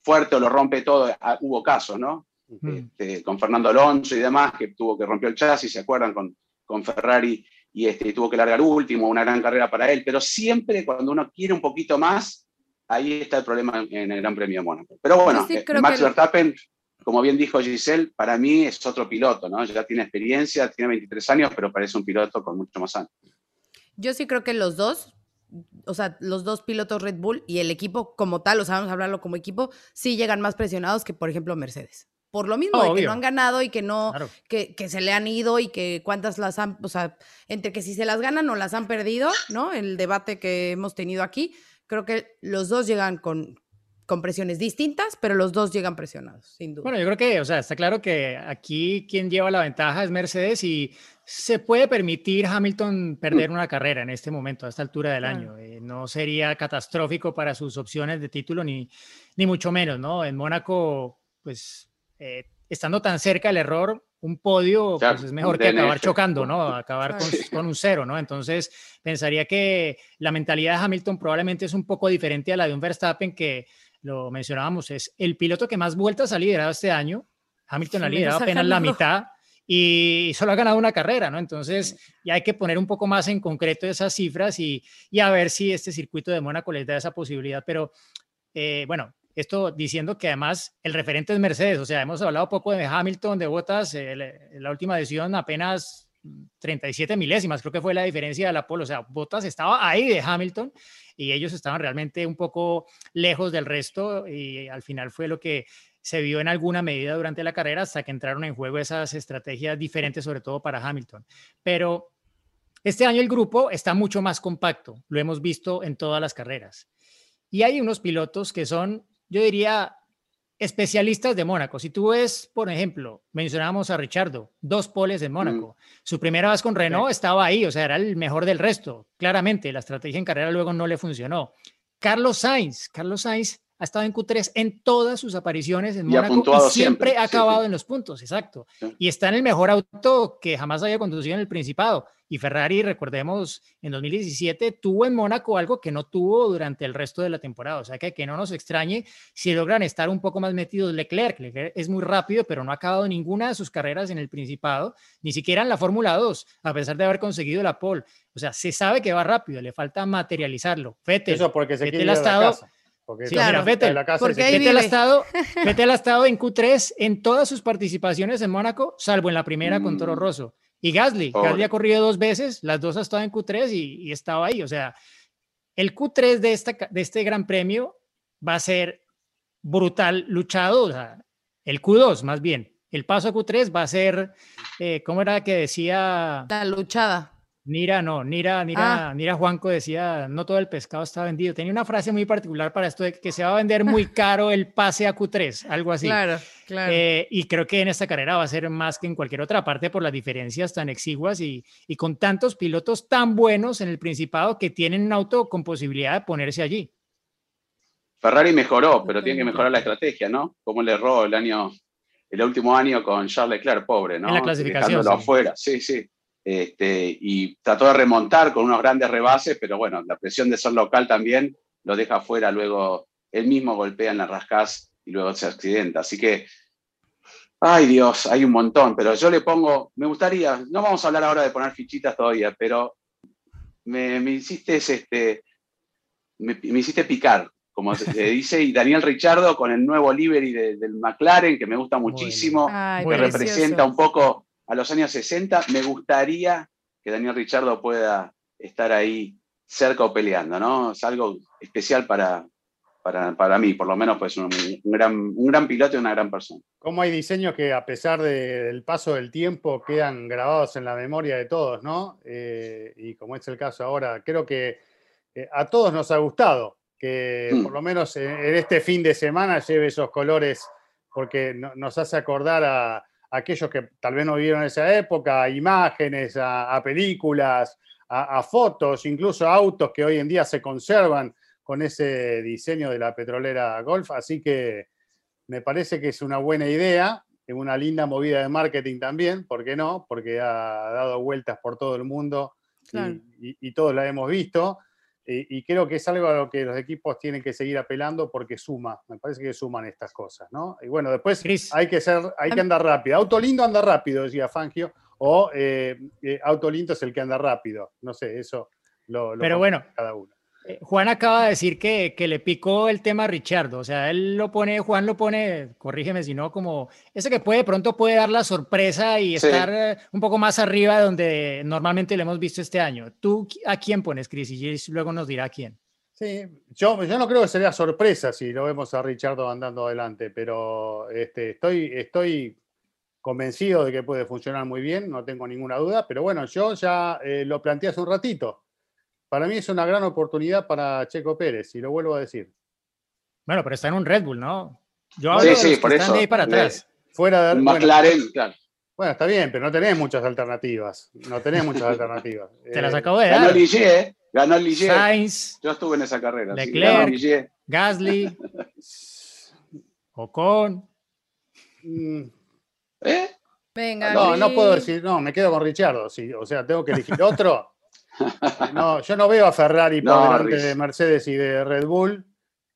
fuerte o lo rompe todo. Ah, hubo casos, ¿no? Este, con Fernando Alonso y demás, que tuvo que romper el chasis, ¿se acuerdan? Con, con Ferrari y este, tuvo que largar último, una gran carrera para él, pero siempre cuando uno quiere un poquito más, ahí está el problema en el Gran Premio de Mónaco. Pero bueno, eh, Max Verstappen, como bien dijo Giselle, para mí es otro piloto, ¿no? Ya tiene experiencia, tiene 23 años, pero parece un piloto con mucho más años. Yo sí creo que los dos, o sea, los dos pilotos Red Bull y el equipo como tal, o sea, vamos a hablarlo como equipo, sí llegan más presionados que, por ejemplo, Mercedes por lo mismo, que no han ganado y que no, que, que, se le han ido y que cuántas las han, o sea, entre que si se las ganan o las han perdido, ¿no? El debate que hemos tenido aquí, creo que los dos llegan con, con presiones distintas, pero los dos llegan presionados, sin duda. Bueno, yo creo que, o sea, está claro que aquí quien lleva la ventaja es Mercedes y se puede permitir Hamilton perder una carrera en este momento, a esta altura del año. Eh, no sería catastrófico para sus opciones de título, ni, ni mucho menos, ¿no? En Mónaco, pues eh, estando tan cerca el error un podio pues es mejor que acabar chocando, ¿no? Acabar con, con un cero, ¿no? Entonces, pensaría que la mentalidad de Hamilton probablemente es un poco diferente a la de un Verstappen que lo mencionábamos, es el piloto que más vueltas ha liderado este año. Hamilton ha liderado apenas la mitad y solo ha ganado una carrera, ¿no? Entonces, ya hay que poner un poco más en concreto esas cifras y, y a ver si este circuito de Mónaco les da esa posibilidad. Pero, eh, bueno, esto diciendo que además el referente es Mercedes, o sea, hemos hablado poco de Hamilton, de Bottas, eh, la- última edición apenas 37 milésimas, creo que fue la diferencia de la pole, o sea, Bottas estaba ahí de Hamilton y ellos estaban realmente un poco lejos del resto y al final fue lo que se vio en alguna medida durante la carrera hasta que entraron en juego esas estrategias diferentes, sobre todo para Hamilton. Pero este año el grupo está mucho más compacto, lo hemos visto en todas las carreras. Y hay unos pilotos que son, yo diría, especialistas de Mónaco. Si tú ves, por ejemplo, mencionábamos a Richardo, dos poles en Mónaco. Su primera vez con Renault estaba ahí, o sea, era el mejor del resto. Claramente, la estrategia en carrera luego no le funcionó. Carlos Sainz, Carlos Sainz ha estado en Q3 en todas sus apariciones en Y Mónaco y siempre, siempre, ha sí, acabado sí. en los puntos, exacto. Sí. Y está en el mejor auto que jamás haya conducido en el Principado. Y Ferrari, recordemos, en 2017 tuvo en Mónaco algo que no tuvo durante el resto de la temporada. O sea, que, que no nos extrañe si logran estar un poco más metidos Leclerc. Leclerc es muy rápido, pero no ha acabado ninguna de sus carreras en el Principado, ni siquiera en la Fórmula 2, a pesar de haber conseguido la pole. O sea, se sabe que va rápido, le falta materializarlo. Vettel, Eso porque se quiere ha ir a la estado- casa. Porque Sí, en Vettel, la casa porque ha, vive. estado, Vettel ha estado en Q3 en todas sus participaciones en Mónaco, salvo en la primera con Toro Mm. Rosso. Y Gasly, Pobre. Gasly ha corrido dos veces, las dos ha estado en Q3 y, y estaba ahí. O sea, el Q3 de, esta, de este gran premio va a ser brutal luchado, o sea, el Q2 más bien. El paso a Q3 va a ser, eh, ¿cómo era que decía La luchada. Nira? No, Nira, Nira, Ah. Nira Juanco decía, no todo el pescado está vendido. Tenía una frase muy particular para esto de que se va a vender muy caro el pase a Q3, algo así. Claro, claro. Eh, y creo que en esta carrera va a ser más que en cualquier otra parte por las diferencias tan exiguas y, y con tantos pilotos tan buenos en el Principado que tienen un auto con posibilidad de ponerse allí. Ferrari mejoró, pero tiene que mejorar la estrategia, ¿no? Como le erró el año, el último año con Charles Leclerc, pobre, ¿no? En la clasificación, Dejándolo sí. afuera, sí, sí. Este, y trató de remontar con unos grandes rebases, pero bueno, la presión de ser local también lo deja afuera, luego él mismo golpea en la rascás y luego se accidenta. Así que, ay Dios, hay un montón, pero yo le pongo, me gustaría, no vamos a hablar ahora de poner fichitas todavía, pero me, me hiciste este, me, me hiciste picar, como se dice, y Daniel Richardo con el nuevo livery de- del McLaren, que me gusta muchísimo, Ay, que bueno. representa un poco a los años 60. Me gustaría que Daniel Richardo pueda estar ahí cerca o peleando, ¿no? Es algo especial para, para, para mí, por lo menos, pues un, un gran, un gran piloto y una gran persona. Cómo hay diseños que a pesar de- del paso del tiempo quedan grabados en la memoria de todos, ¿no? Eh, y como es el caso ahora, creo que eh, a todos nos ha gustado que Mm. por lo menos en, en este fin de semana lleve esos colores, porque no- nos hace acordar a, a aquellos que tal vez no vivieron esa época, a imágenes, a, a películas, a, a fotos, incluso a autos que hoy en día se conservan con ese diseño de la petrolera Golf. Así que me parece que es una buena idea, es una linda movida de marketing también, ¿por qué no? Porque ha dado vueltas por todo el mundo y, y todos la hemos visto. Y, y creo que es algo a lo que los equipos tienen que seguir apelando porque suma, me parece que suman estas cosas, ¿no? Y bueno, después Chris. hay que ser, hay que andar rápido. Auto lindo anda rápido, decía Fangio, o eh, eh, auto lindo es el que anda rápido. No sé, eso lo, lo Pero bueno, cada uno. Eh, Juan acaba de decir que, que le picó el tema a Richardo, o sea, él lo pone, Juan lo pone, corrígeme si no, como ese que puede, de pronto puede dar la sorpresa y Sí. estar eh, un poco más arriba de donde normalmente lo hemos visto este año. ¿Tú a quién pones, Chris? Y Gis luego nos dirá a quién. Sí, yo, yo no creo que sería sorpresa si lo vemos a Richardo andando adelante, pero este, estoy, estoy convencido de que puede funcionar muy bien, no tengo ninguna duda, pero bueno, yo ya eh, lo planteé hace un ratito. Para mí es una gran oportunidad para Checo Pérez, y lo vuelvo a decir. Bueno, pero está en un Red Bull, ¿no? Yo Sí, hablo de sí, que por están eso. de ahí para Le- atrás. Fuera de bueno, McLaren, claro. bueno, está bien, pero no tenés muchas alternativas. No tenés muchas alternativas. Te las Eh, acabo de Ganó dar. Ligier, ¿eh? ganó Ligier. Sainz, Yo estuve en esa carrera. sí, Leclerc. ganó Ligier. Gasly, Ocon. mm, ¿Eh? Venga, No, no puedo decir, no, me quedo con Richardo, sí, o sea, tengo que elegir otro. No, yo no veo a Ferrari por No, delante Riz. de Mercedes y de Red Bull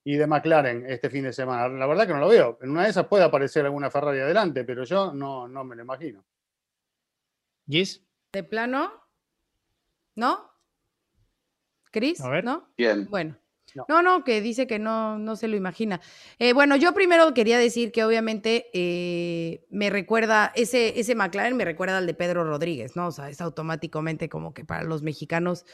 y de McLaren este fin de semana. La verdad que no lo veo. En una de esas puede aparecer alguna Ferrari adelante, pero yo no, no me lo imagino. Gis, ¿De plano? ¿No? ¿Cris? A ver. ¿No? Bien. Bueno. No. No, no, que dice que no, no se lo imagina. Eh, bueno, yo primero quería decir que obviamente eh, me recuerda, ese, ese McLaren me recuerda al de Pedro Rodríguez, ¿no? O sea, es automáticamente como que para los mexicanos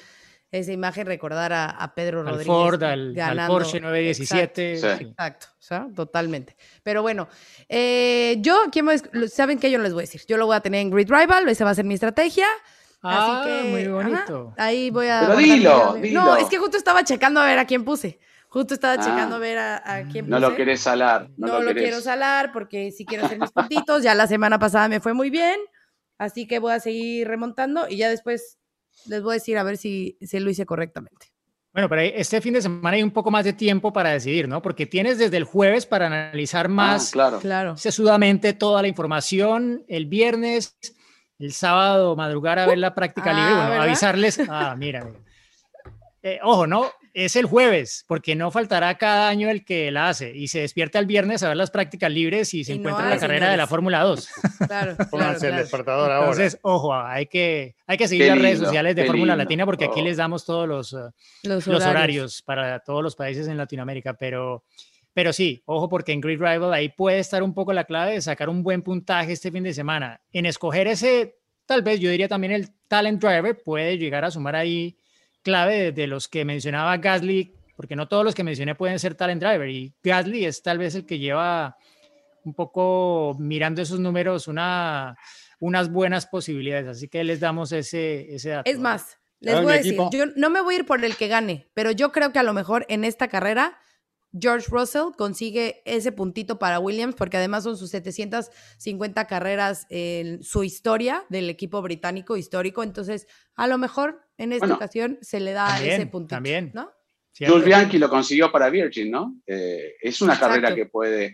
esa imagen recordar a, a Pedro al Rodríguez. Ford, al, al ganando. Porsche 917. Exacto. sí. Exacto, o sea, totalmente. Pero bueno, eh, yo, ¿quién me- ¿saben qué? Yo no les voy a decir. Yo lo voy a tener en Grid Rival, esa va a ser mi estrategia. Ah, Así que, muy ajá, bonito. ahí voy a. Pero dilo, dilo. No, es que justo estaba checando a ver a quién puse. Justo estaba Ah. checando a ver a, a quién puse. No lo querés salar. No, No, lo, quiero salar porque sí quiero hacer mis puntitos. Ya la semana pasada me fue muy bien. Así que voy a seguir remontando y ya después les voy a decir a ver si, si lo hice correctamente. Bueno, pero este fin de semana hay un poco más de tiempo para decidir, ¿no? Porque tienes desde el jueves para analizar Ah, más claro. Claro. sesudamente toda la información. El viernes, el sábado, madrugar a ver la práctica Ah, libre. Bueno, ¿verdad? avisarles. Ah, mira. mira. Eh, ojo, ¿no? Es el jueves, porque no faltará cada año el que la hace y se despierta el viernes a ver las prácticas libres y se Y no encuentra hay, la carrera de la. Fórmula 2. Claro, claro, Pónganse el claro. despertador ahora. Entonces, ojo, hay que, hay que seguir Qué las redes sociales de Fórmula. Latina porque aquí Oh. les damos todos los, eh, Los horarios para todos los países en Latinoamérica, pero, pero sí, ojo porque en Grid Rival ahí puede estar un poco la clave de sacar un buen puntaje este fin de semana. En escoger ese, tal vez yo diría también el talent driver puede llegar a sumar ahí clave de, de los que mencionaba Gasly, porque no todos los que mencioné pueden ser talent driver y Gasly es tal vez el que lleva un poco mirando esos números una, unas buenas posibilidades, así que les damos ese, ese dato. Es más, les voy a decir, equipo. yo no me voy a ir por el que gane, pero yo creo que a lo mejor en esta carrera George Russell consigue ese puntito para Williams, porque además son sus 750 carreras en su historia del equipo británico histórico. Entonces, a lo mejor en esta Bueno, ocasión se le da también, ese puntito. también. ¿no? Jules Bianchi lo consiguió para Virgin, ¿no? Eh, es una Exacto. carrera que puede.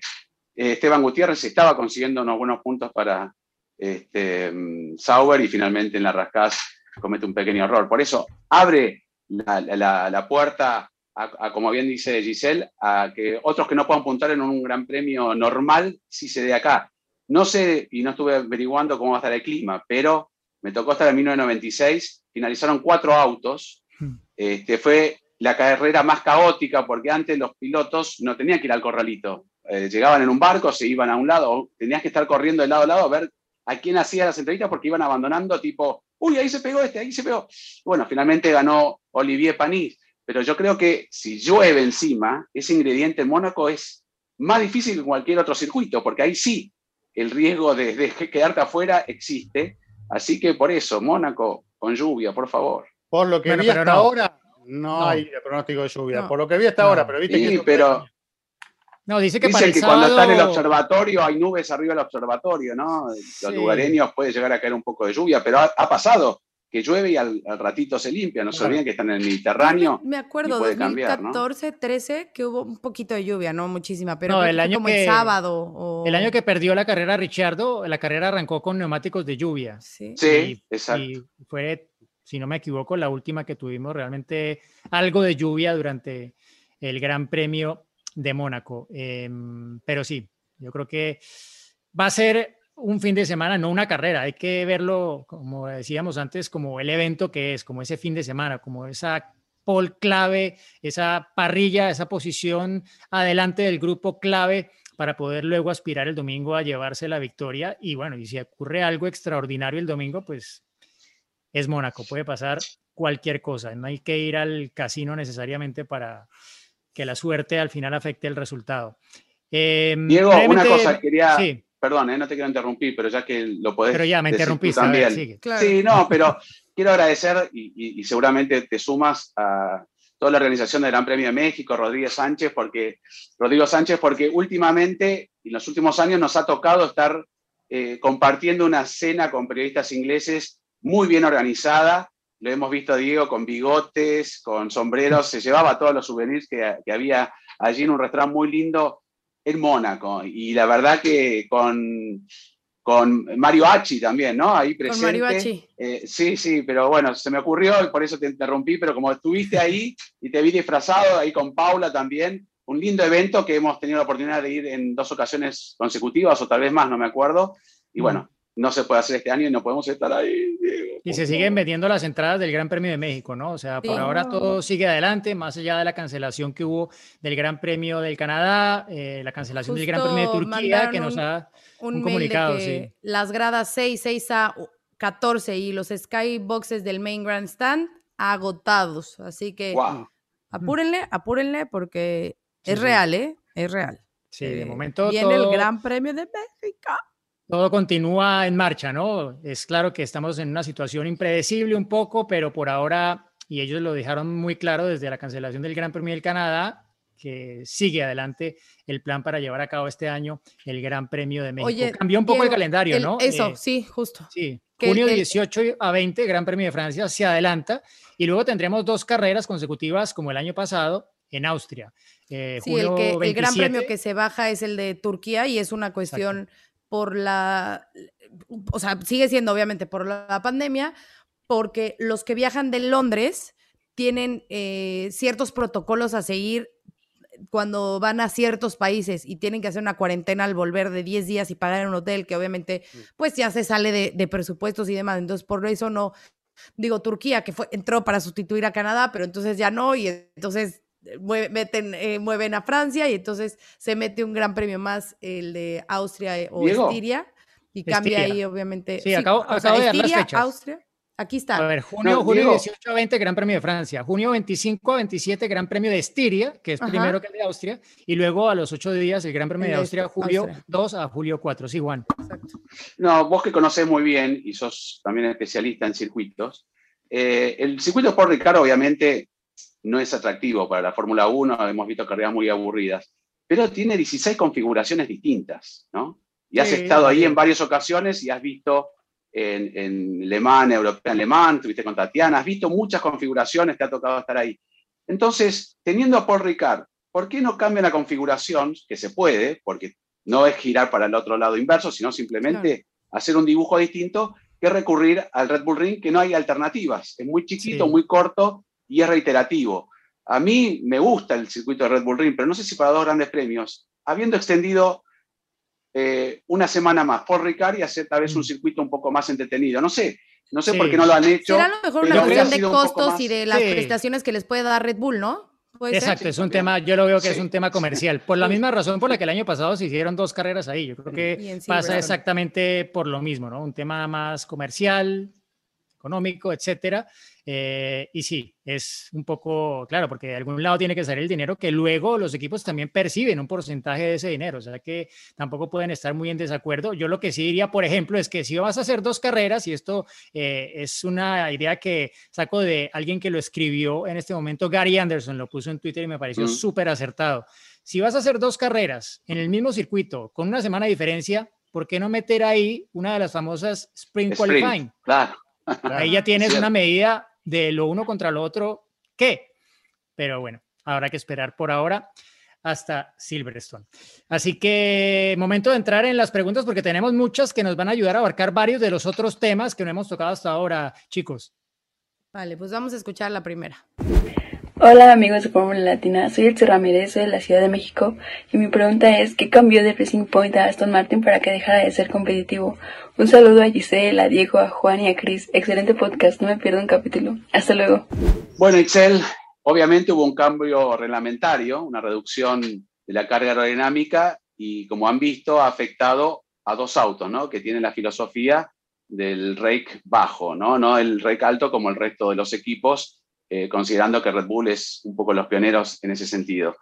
eh, Esteban Gutiérrez estaba consiguiendo unos buenos puntos para este, mm, Sauber y finalmente en la Rascás comete un pequeño error. Por eso abre la, la- la puerta, a, a, como bien dice Giselle, a que otros que no puedan puntar en un gran premio normal sí se dé acá. No sé, y no estuve averiguando cómo va a estar el clima, pero me tocó estar en 1996, finalizaron cuatro autos, Hmm. este, fue la carrera más caótica porque antes los pilotos no tenían que ir al corralito. Eh, llegaban en un barco, se iban a un lado, tenías que estar corriendo de lado a lado a ver a quién hacía las entrevistas porque iban abandonando tipo, uy, ahí se pegó este, ahí se pegó. Bueno, finalmente ganó Olivier Panis, pero yo creo que si llueve encima, ese ingrediente en Mónaco es más difícil que cualquier otro circuito, porque ahí sí el riesgo de, de quedarte afuera existe. Así que por eso, Mónaco, con lluvia, por favor. Por lo que Bueno, vi pero hasta no. ahora, no, No. hay pronóstico de lluvia. No. Por lo que vi hasta No. ahora, pero viste que Sí, eso- pero No, dice que para Dicen el que cuando está en el observatorio hay nubes arriba del observatorio, ¿no? Los Sí. lugareños puede llegar a caer un poco de lluvia, pero ha, ha pasado que llueve y al, al ratito se limpia. No se olviden que están en el Mediterráneo. Me acuerdo, y puede cambiar, ¿no? 2014, 13, que hubo un poquito de lluvia, no muchísima, pero No, el año como que- el sábado. O... El año que perdió la carrera Richardo, la carrera arrancó con neumáticos de lluvia. Sí. Sí, y, exacto. y fue, si no me equivoco, la última que tuvimos realmente algo de lluvia durante el Gran Premio de Mónaco. Em, pero sí, yo creo que va a ser un fin de semana, no una carrera. Hay que verlo, como decíamos antes, como el evento que es, como ese fin de semana, como esa pole clave, esa parrilla, esa posición adelante del grupo clave para poder luego aspirar el domingo a llevarse la victoria. Y bueno, y si ocurre algo extraordinario el domingo, pues es Mónaco, puede pasar cualquier cosa. No hay que ir al casino necesariamente para que la suerte al final afecte el resultado. Em, Diego, una cosa, quería. Sí, Perdón, eh, no te quiero interrumpir, pero ya que lo podés. pero ya me interrumpiste. ver, también. sigue. Claro. Sí, no, pero quiero agradecer y, y- y seguramente te sumas a toda la organización del Gran Premio de México, Rodríguez Sánchez, porque Rodrigo Sánchez, porque últimamente, en los últimos años, nos ha tocado estar eh, compartiendo una cena con periodistas ingleses muy bien organizada. Lo hemos visto, Diego, con bigotes, con sombreros, se llevaba todos los souvenirs que, que había allí en un restaurante muy lindo en Mónaco. Y la verdad que con, con Mario Hachi también, ¿no? Ahí presente. Con Mario Hachi. Eh, sí, sí, pero bueno, se me ocurrió y por eso te interrumpí, pero como estuviste ahí y te vi disfrazado ahí con Paula también, un lindo evento que hemos tenido la oportunidad de ir en dos ocasiones consecutivas o tal vez más, no me acuerdo. Y bueno, no se puede hacer este año y no podemos estar ahí. Diego, Y se siguen vendiendo las entradas del Gran Premio de México, ¿no? O sea, por Sí. ahora todo sigue adelante, más allá de la cancelación que hubo del Gran Premio del Canadá, eh, la cancelación del Gran Premio de Turquía, que nos un- ha... un, Un comunicado, de que sí. las gradas 6, 6A, 14 y los skyboxes del main grandstand agotados. Así que Guau. apúrenle, apúrenle porque Sí, es sí. real, ¿eh? Es real. Sí, de Eh, momento Viene todo- el Gran Premio de México. Todo continúa en marcha, ¿no? Es claro que estamos en una situación impredecible un poco, pero por ahora, y ellos lo dejaron muy claro desde la cancelación del Gran Premio del Canadá, que sigue adelante el plan para llevar a cabo este año el Gran Premio de México. Oye, Cambió un poco el calendario, el- ¿no? Eso, Eh, sí, justo. Sí, junio el- 18 a 20, Gran Premio de Francia se adelanta y luego tendremos dos carreras consecutivas como el año pasado en Austria. Eh, Sí, el, que, gran premio 27, que se baja es el de Turquía y es una cuestión por la, o sea, sigue siendo obviamente por la pandemia, porque los que viajan de Londres tienen eh, ciertos protocolos a seguir cuando van a ciertos países y tienen que hacer una cuarentena al volver de 10 días y pagar en un hotel, que obviamente pues ya se sale de, de presupuestos y demás. Entonces, por eso no, digo, Turquía, que fue, entró para sustituir a Canadá, pero entonces ya no, y entonces meten, eh, mueven a Francia y entonces se mete un gran premio más, el de Austria eh, o Diego. Estiria, y cambia Estiria. ahí obviamente. Sí, acabo- acabo de dar las Estiria, fechas. Austria, aquí está. A ver, junio, No, junio Diego. 18 a 20, Gran Premio de Francia. Junio 25 a 27, Gran Premio de Estiria, que es Ajá. primero que el de Austria. Y luego a los ocho días, el Gran Premio El de de Austria, julio Austria. 2 a julio 4. Sí, Juan. Exacto. No, vos que conocés muy bien y sos también especialista en circuitos, eh, el circuito por Ricardo obviamente no es atractivo para la Fórmula 1, hemos visto carreras muy aburridas, pero tiene 16 configuraciones distintas, ¿no? Y has Sí, estado ahí en varias ocasiones y has visto en, en Le Mans, European Le Mans, estuviste con Tatiana, has visto muchas configuraciones, te ha tocado estar ahí. Entonces, teniendo a Paul Ricard, ¿por qué no cambia la configuración? Que se puede, porque no es girar para el otro lado inverso, sino simplemente hacer un dibujo distinto que recurrir al Red Bull Ring, que no hay alternativas. Es muy chiquito, Sí. muy corto y es reiterativo. A mí me gusta el circuito de Red Bull Ring, pero no sé si para dos grandes premios, habiendo extendido eh, una semana más por Ricard y hacer tal vez un Mm. circuito un poco más entretenido. No sé, no sé Sí. por qué no lo han hecho. Será a lo mejor una cuestión de costos y de las Sí. prestaciones que les puede dar Red Bull, ¿no? Ser. Exacto, es un tema, yo lo veo que es un tema comercial. Por la misma razón por la que el año pasado se hicieron dos carreras ahí. Yo creo que pasa exactamente por lo mismo, ¿no? Un tema más comercial, económico, etcétera. Eh, y sí, es un poco, claro, porque de algún lado tiene que salir el dinero que luego los equipos también perciben un porcentaje de ese dinero, o sea que tampoco pueden estar muy en desacuerdo. Yo lo que sí diría, por ejemplo, es que si vas a hacer dos carreras, y esto eh, es una idea que saco de alguien que lo escribió en este momento, Gary Anderson, lo puso en Twitter y me pareció Mm. súper acertado. Si vas a hacer dos carreras en el mismo circuito con una semana de diferencia, ¿por qué no meter ahí una de las famosas Spring, Qualifying? claro. Ahí ya tienes Cierto. una medida de lo uno contra lo otro, ¿qué? Pero bueno, habrá que esperar por ahora hasta Silverstone. Así que momento de entrar en las preguntas porque tenemos muchas que nos van a ayudar a abarcar varios de los otros temas que no hemos tocado hasta ahora, chicos. Vale, pues vamos a escuchar la primera. Hola amigos de Fórmula Latina, soy Elsa Ramírez de la Ciudad de México y mi pregunta es ¿qué cambió de Racing Point a Aston Martin para que dejara de ser competitivo? Un saludo a Giselle, a Diego, a Juan y a Chris. Excelente podcast, no me pierdo un capítulo. Hasta luego. Bueno, Excel, obviamente hubo un cambio reglamentario, una reducción de la carga aerodinámica y como han visto ha afectado a dos autos, ¿no? Que tienen la filosofía del rake bajo, ¿no? No el rake alto como el resto de los equipos, eh, considerando que Red Bull es un poco los pioneros en ese sentido.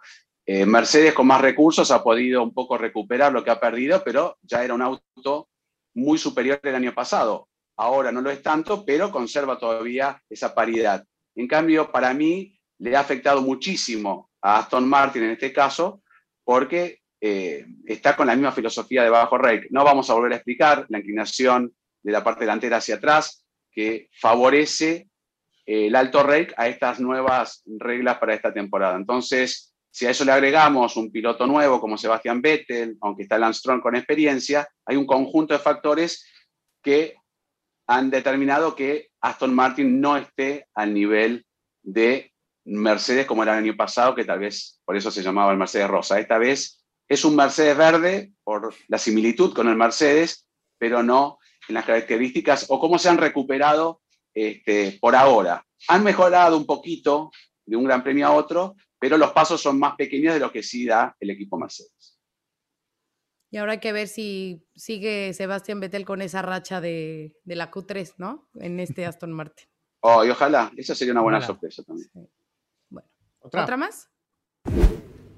Eh, Mercedes con más recursos ha podido un poco recuperar lo que ha perdido, pero ya era un auto muy superior el año pasado. Ahora no lo es tanto, pero conserva todavía esa paridad. En cambio, para mí le ha afectado muchísimo a Aston Martin en este caso, porque eh, está con la misma filosofía de bajo rake. No vamos a volver a explicar la inclinación de la parte delantera hacia atrás, que favorece el alto rake a estas nuevas reglas para esta temporada. Entonces, Si a eso le agregamos un piloto nuevo como Sebastián Vettel, aunque está Lance Stroll con experiencia, hay un conjunto de factores que han determinado que Aston Martin no esté al nivel de Mercedes como era el año pasado, que tal vez por eso se llamaba el Mercedes Rosa. Esta vez es un Mercedes verde por la similitud con el Mercedes, pero no en las características o cómo se han recuperado este, por ahora. Han mejorado un poquito de un gran premio a otro, pero los pasos son más pequeños de lo que sí da el equipo Mercedes. Y ahora hay que ver si sigue Sebastián Vettel con esa racha de, la Q3, ¿no? En este Aston Martin. Oh, y ojalá, esa sería una buena sorpresa también. Bueno, ¿Otra? más?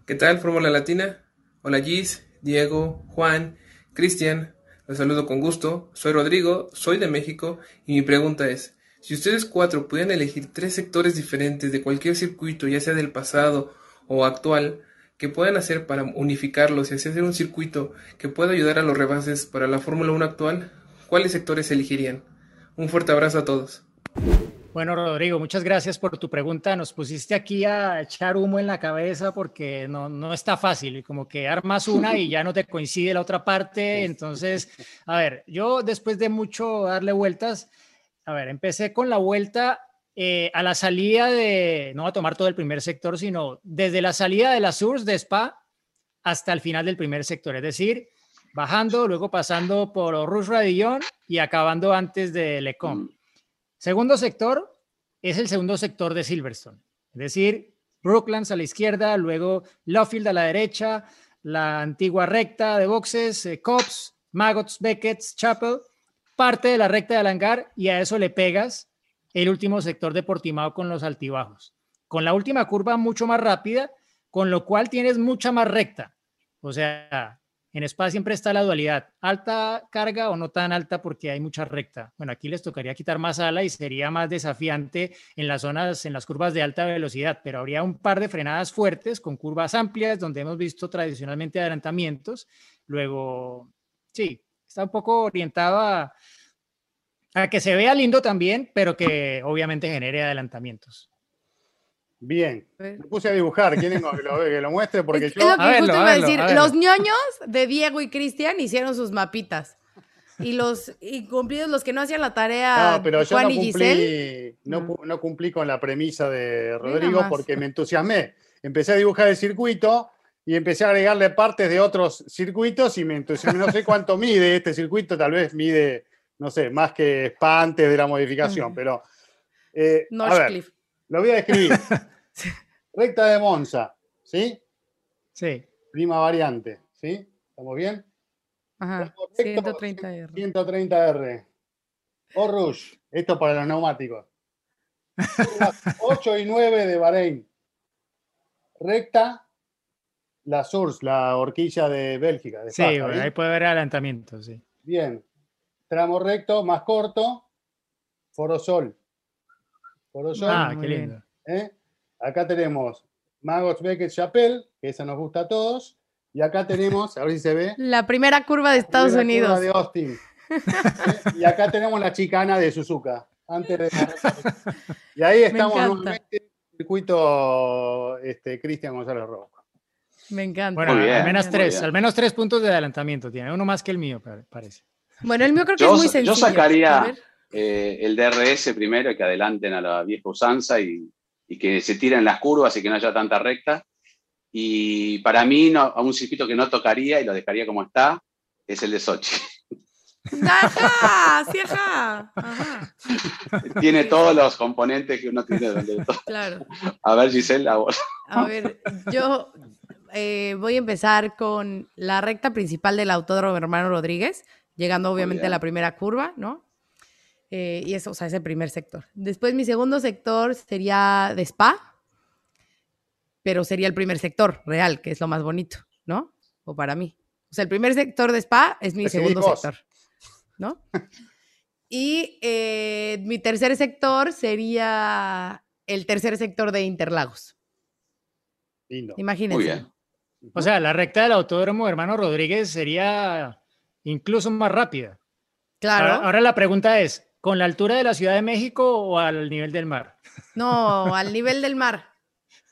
¿Qué tal, Fórmula Latina? Hola Gis, Diego, Juan, Cristian, los saludo con gusto. Soy Rodrigo, soy de México y mi pregunta es, si ustedes cuatro pudieran elegir tres sectores diferentes de cualquier circuito, ya sea del pasado o actual, que puedan hacer para unificarlos y hacer un circuito que pueda ayudar a los rebases para la Fórmula 1 actual, ¿cuáles sectores elegirían? Un fuerte abrazo a todos. Bueno, Rodrigo, muchas gracias por tu pregunta. Nos pusiste aquí a echar humo en la cabeza porque no, no está fácil, como que armas una y ya no te coincide la otra parte. Entonces, a ver, yo después de mucho darle vueltas, a ver, empecé con la vuelta eh, a la salida de, no va a tomar todo el primer sector, sino desde la salida de la Source de Spa hasta el final del primer sector, es decir, bajando, luego pasando por Rouge Radillon y acabando antes de Lecom. Mm. Segundo sector es el segundo sector de Silverstone, es decir, Brooklands a la izquierda, luego Lovefield a la derecha, la antigua recta de boxes, eh, Cops, Maggots, Beckett, Chapel, parte de la recta de Alangar y a eso le pegas el último sector de Portimao con los altibajos. Con la última curva mucho más rápida, con lo cual tienes mucha más recta. O sea, en Spa siempre está la dualidad, alta carga o no tan alta porque hay mucha recta. Bueno, aquí les tocaría quitar más ala y sería más desafiante en las zonas, en las curvas de alta velocidad, pero habría un par de frenadas fuertes con curvas amplias donde hemos visto tradicionalmente adelantamientos. Luego, sí, está un poco orientado a, a que se vea lindo también, pero que obviamente genere adelantamientos. Bien. Me puse a dibujar. ¿Quieren que lo, que lo muestre? Porque yo. decir. Los ñoños de Diego y Cristian hicieron sus mapitas. Y los incumplidos, los que no hacían la tarea. No, pero yo no cumplí, no, cumplí con la premisa de Rodrigo porque me entusiasmé. Empecé a dibujar el circuito y empecé a agregarle partes de otros circuitos y me entusiasmé. No sé cuánto mide este circuito, tal vez mide, no sé, más que Spa antes de la modificación, pero. Eh, a ver, lo voy a describir. Recta de Monza, ¿sí? Sí. Prima variante, ¿sí? ¿Estamos bien? Ajá, 130R. 130R. O Rouge, esto para los neumáticos. 8 y 9 de Bahrein. Recta, la Source, la horquilla de Bélgica. sí, ahí puede haber adelantamiento, sí. Bien. Tramo recto, más corto, Forosol. Forosol. Ah, qué lindo. ¿Eh? Acá tenemos Magos Beckett Chapel, que esa nos gusta a todos. Y acá tenemos, a ver si se ve. La primera curva de Estados Unidos. Curva de Austin. y acá tenemos la chicana de Suzuka. Antes de... Y ahí estamos nuevamente en el circuito este, Cristian González Rojo. Me encanta. Bueno, al menos tres, al menos tres puntos de adelantamiento tiene, uno más que el mío, parece. Bueno, el mío creo que es muy sencillo. Yo sacaría eh, el DRS primero, que adelanten a la vieja usanza y, que se tiren las curvas y que no haya tanta recta. Y para mí, no, a un circuito que no tocaría y lo dejaría como está, es el de Sochi. Ajá, sí, ajá. Tiene todos los componentes que uno tiene. Claro. A ver, Giselle, a vos. A ver, yo eh, voy a empezar con la recta principal del Autódromo Hermano Rodríguez, llegando obviamente a la primera curva, ¿no? Eh, y eso, o sea, es el primer sector. Después mi segundo sector sería de spa, pero sería el primer sector real, que es lo más bonito, ¿no? O para mí. O sea, el primer sector de spa es mi segundo sector, ¿no? Y eh, mi tercer sector sería el tercer sector de Interlagos. Lindo. Imagínense. O sea, la recta del autódromo hermano Rodríguez sería incluso más rápida. Claro. ahora la pregunta es, ¿Con la altura de la Ciudad de México o al nivel del mar? No, al nivel del mar.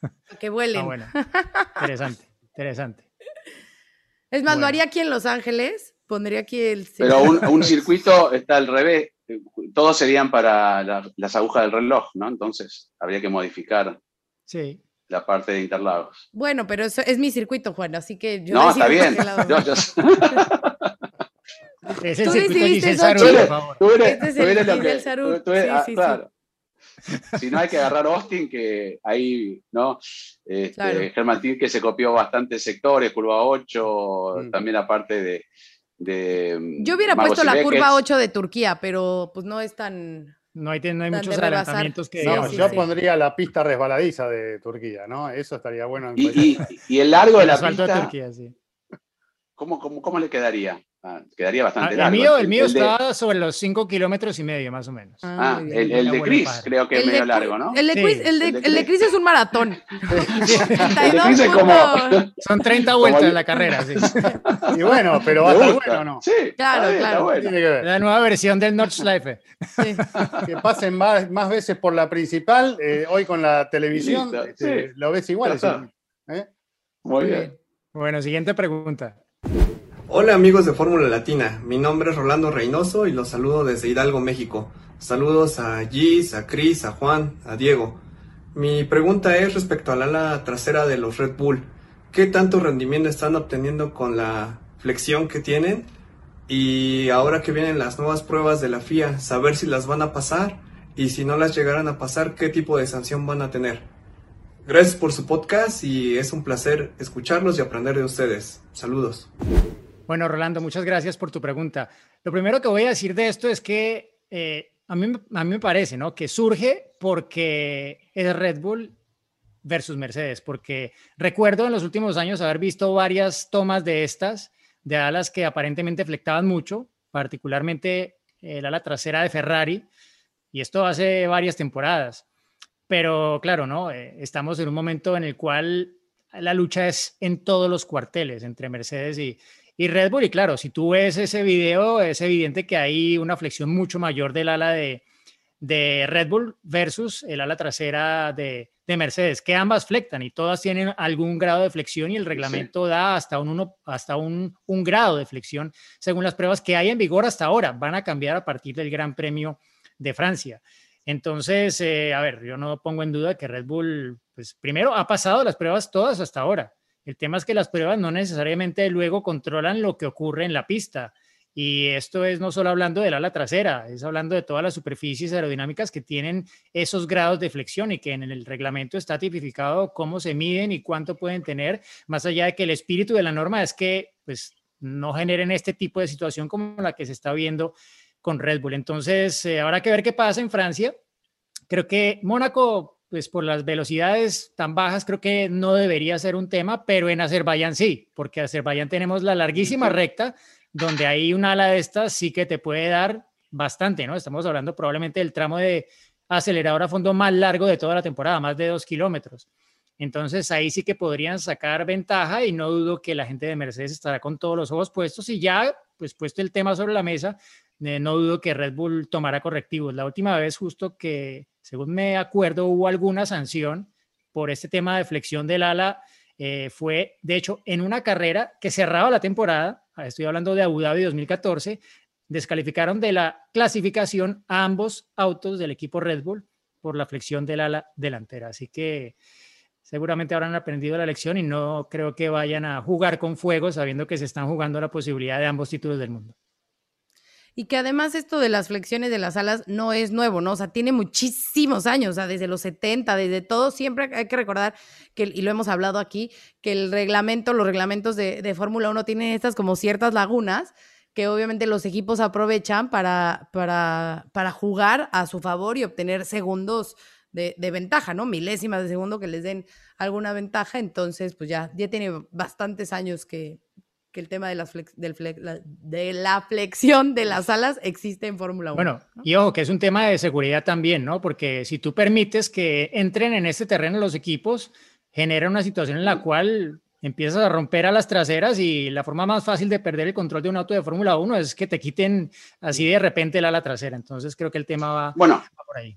Que vuelen. Ah, bueno. Interesante, interesante. Es más, lo haría aquí en Los Ángeles. Pondría aquí el. Pero un, un circuito está al revés. Todos serían para la- las agujas del reloj, ¿no? Entonces habría que modificar Sí. La parte de Interlagos. Bueno, pero eso es mi circuito, Juan, así que yo. no, decido está bien. Yo- yo- Es el Tú circuito Giselle por eres- favor. tú eres- Este es tú el eres lo Giselle que- Sarur. tú- tú eres- Sí, ah, sí, sí. claro. Si no hay que agarrar Austin, que ahí, ¿no? Este, Claro. Germán que se copió bastantes sectores, curva 8, Mm. también aparte de. de Yo hubiera puesto la curva 8 de Turquía, pero pues no es tan. No hay, no hay muchos adelantamientos que No, sí, yo sí. pondría la pista resbaladiza de Turquía, ¿no? Eso estaría bueno. en Y, y- y el largo de la asfalto de pista, Turquía, sí. ¿cómo, cómo, cómo le quedaría? Ah, quedaría Ah, bastante el largo. mío, el mío está sobre los 5 kilómetros y medio, más o menos. Ah, muy el, el de Chris, padre. creo que es El de medio largo, ¿no? El de Sí, Chris, el de, el de el de Chris es un maratón. El de Chris es como. Son 30 Como vueltas el- en la carrera, sí. Y bueno, pero va a estar bueno, ¿no? Sí, Claro, claro. está bueno. Tiene que ver. La nueva versión del Nordschleife. Sí. Que pasen más, más veces por la principal, eh, hoy con la televisión, Listo, este, sí. lo ves igual. Está. ¿eh? Muy Muy bien. bien. Bueno, siguiente pregunta. Hola amigos de Fórmula Latina, mi nombre es Rolando Reynoso y los saludo desde Hidalgo, México. Saludos a Gis, a Chris, a Juan, a Diego. Mi pregunta es respecto al ala trasera de los Red Bull. ¿Qué tanto rendimiento están obteniendo con la flexión que tienen? Y ahora que vienen las nuevas pruebas de la FIA, saber si las van a pasar y si no las llegaran a pasar, qué tipo de sanción van a tener. Gracias por su podcast y es un placer escucharlos y aprender de ustedes. Saludos. Bueno, Rolando, muchas gracias por tu pregunta. Lo primero que voy a decir de esto es que eh, a, mí, a mí me parece ¿no? que surge porque es Red Bull versus Mercedes, porque recuerdo en los últimos años haber visto varias tomas de estas, de alas que aparentemente flectaban mucho, particularmente el ala trasera de Ferrari, y esto hace varias temporadas. Pero claro, ¿no? Eh, estamos en un momento en el cual la lucha es en todos los cuarteles entre Mercedes y, y Red Bull. Y claro, si tú ves ese video, es evidente que hay una flexión mucho mayor del ala de, de Red Bull versus el ala trasera de, de Mercedes, que ambas flectan y todas tienen algún grado de flexión y el reglamento da hasta, un, uno, hasta un, un grado de flexión según las pruebas que hay en vigor hasta ahora. Van a cambiar a partir del Gran Premio de Francia. Entonces, eh, a ver, yo no pongo en duda que Red Bull, pues primero ha pasado las pruebas todas hasta ahora. El tema es que las pruebas no necesariamente luego controlan lo que ocurre en la pista. Y esto es no solo hablando del ala trasera, es hablando de todas las superficies aerodinámicas que tienen esos grados de flexión y que en el reglamento está tipificado cómo se miden y cuánto pueden tener, más allá de que el espíritu de la norma es que pues no generen este tipo de situación como la que se está viendo con Red Bull. Entonces, eh, habrá que ver qué pasa en Francia. Creo que Mónaco, pues por las velocidades tan bajas, creo que no debería ser un tema, pero en Azerbaiyán sí, porque en Azerbaiyán tenemos la larguísima recta, donde hay un ala de estas sí que te puede dar bastante, ¿no? Estamos hablando probablemente del tramo de acelerador a fondo más largo de toda la temporada, más de dos kilómetros. Entonces ahí sí que podrían sacar ventaja y no dudo que la gente de Mercedes estará con todos los ojos puestos y ya, pues puesto el tema sobre la mesa, eh, no dudo que Red Bull tomará correctivos. La última vez justo que, según me acuerdo, hubo alguna sanción por este tema de flexión del ala, eh, fue de hecho en una carrera que cerraba la temporada, estoy hablando de Abu Dhabi 2014, descalificaron de la clasificación a ambos autos del equipo Red Bull por la flexión del ala delantera. Así que seguramente habrán aprendido la lección y no creo que vayan a jugar con fuego sabiendo que se están jugando la posibilidad de ambos títulos del mundo. Y que además esto de las flexiones de las alas no es nuevo, ¿no? O sea, tiene muchísimos años, o sea, desde los 70, desde todo, siempre hay que recordar que, y lo hemos hablado aquí, que el reglamento, los reglamentos de, de Fórmula 1 tienen estas como ciertas lagunas que obviamente los equipos aprovechan para, para, para jugar a su favor y obtener segundos de, de, ventaja, ¿no? Milésimas de segundo que les den alguna ventaja. Entonces, pues ya, ya tiene bastantes años que, que el tema de, las flex, del flex, la, de la flexión de las alas existe en Fórmula 1. Bueno, ¿no? y ojo, que es un tema de seguridad también, ¿no? Porque si tú permites que entren en este terreno los equipos, genera una situación en la cual empiezas a romper a las traseras y la forma más fácil de perder el control de un auto de Fórmula 1 es que te quiten así de repente el ala trasera. Entonces creo que el tema va, bueno, va por ahí.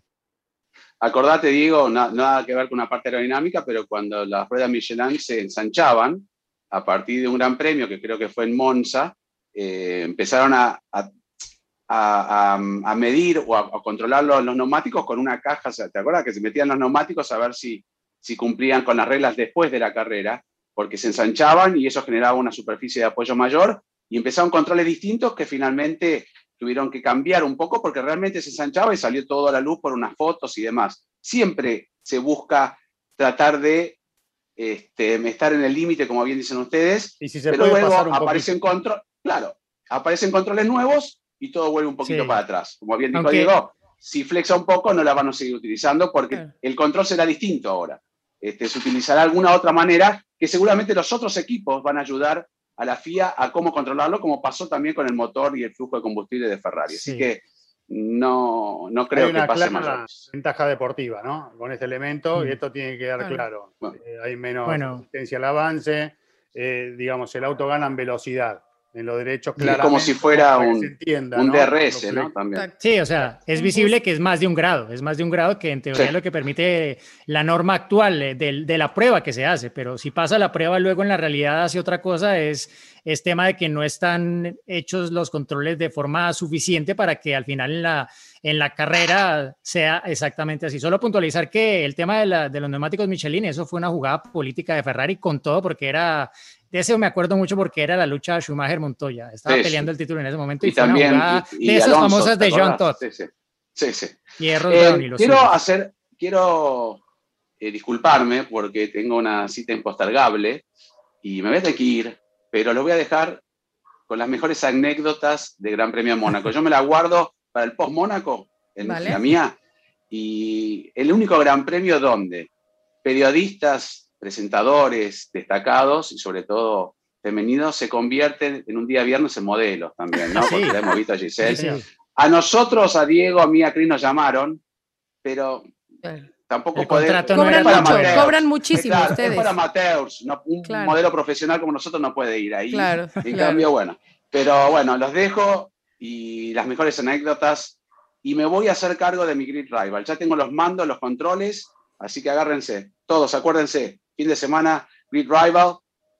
acordate, Diego, nada que ver con una parte aerodinámica, pero cuando las ruedas Michelin se ensanchaban, a partir de un gran premio que creo que fue en Monza, eh, empezaron a, a, medir o a, controlar los, neumáticos con una caja, ¿te acuerdas? Que se metían los neumáticos a ver si, si cumplían con las reglas después de la carrera, porque se ensanchaban y eso generaba una superficie de apoyo mayor y empezaron controles distintos que finalmente tuvieron que cambiar un poco porque realmente se ensanchaba y salió todo a la luz por unas fotos y demás. Siempre se busca tratar de este, estar en el límite, como bien dicen ustedes, ¿Y si se pero luego aparecen, control, claro, aparecen controles nuevos y todo vuelve un poquito para atrás. Como bien dijo Diego, si flexa un poco no la van a seguir utilizando porque el control será distinto ahora. Este, se utilizará alguna otra manera que seguramente los otros equipos van a ayudar a la FIA a cómo controlarlo, como pasó también con el motor y el flujo de combustible de Ferrari. Así que no, no creo hay una que pase clara ventaja deportiva, ¿no? Con este elemento, y mm. esto tiene que quedar claro. Eh, hay menos resistencia al avance, eh, digamos, el auto gana en velocidad en los derechos claro. como si fuera un, un DRS, ¿no? También. Sí, o sea, es visible que es más de un grado, es más de un grado que en teoría es lo que permite la norma actual eh, de, de, la prueba que se hace, pero si pasa la prueba luego en la realidad hace otra cosa, es, es tema de que no están hechos los controles de forma suficiente para que al final en la, en la carrera sea exactamente así. Solo puntualizar que el tema de, la, de los neumáticos Michelin, eso fue una jugada política de Ferrari con todo, porque era de eso me acuerdo mucho porque era la lucha Schumacher-Montoya. Estaba peleando el título en ese momento y, también, de esas famosas de John Todd. Sí, sí. Eh, quiero hacer, quiero eh, disculparme porque tengo una cita impostergable y me voy a tener que ir, pero lo voy a dejar con las mejores anécdotas de Gran Premio de Mónaco. Yo me la guardo para el post-Mónaco, en la mía, y el único Gran Premio donde periodistas presentadores destacados y sobre todo femeninos se convierten en un día viernes en modelos también, ¿no? Porque hemos visto a Giselle. A nosotros, a Diego, a mí, a Cris nos llamaron, pero tampoco podemos. Cobran, mucho, cobran muchísimo ustedes. Es para amateurs, un modelo profesional como nosotros no puede ir ahí. Claro, en cambio, bueno. Pero bueno, los dejo y las mejores anécdotas y me voy a hacer cargo de mi Grid Rival. Ya tengo los mandos, los controles, así que agárrense. Todos, acuérdense, fin de semana, Grid Rival,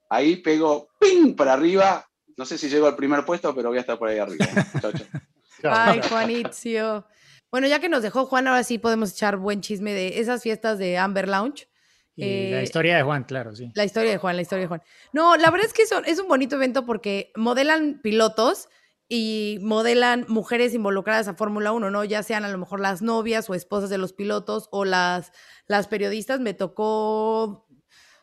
ahí pego ping para arriba. No sé si llego al primer puesto, pero voy a estar por ahí arriba. Ay, Juanitzio. Bueno, ya que nos dejó Juan, ahora sí podemos echar buen chisme de esas fiestas de Amber Lounge. Y la eh, historia de Juan, claro, sí. La historia de Juan, la historia de Juan. No, la verdad es que es un bonito evento porque modelan pilotos y modelan mujeres involucradas a Fórmula 1, ¿no? Ya sean a lo mejor las novias o esposas de los pilotos o las, las periodistas. Me tocó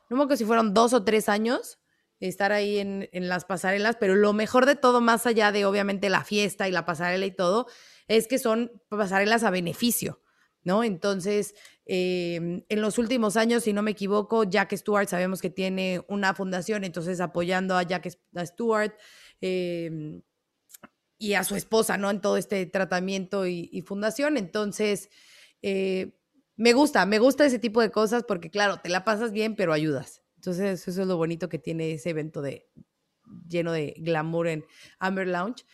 no me acuerdo si fueron dos o tres años estar ahí en, las pasarelas, pero lo mejor de todo, más allá de obviamente la fiesta y la pasarela y todo, es que son pasarelas a beneficio, ¿no? Entonces, em, en los últimos años, si no me equivoco, Jack Stewart sabemos que tiene una fundación, entonces apoyando a Jack Stewart em, y a su esposa, ¿no? En todo este tratamiento y, y fundación. Entonces, eh, me gusta, me gusta ese tipo de cosas porque, claro, te la pasas bien, pero ayudas. Entonces, eso es lo bonito que tiene ese evento de lleno de glamour en Amber Lounge.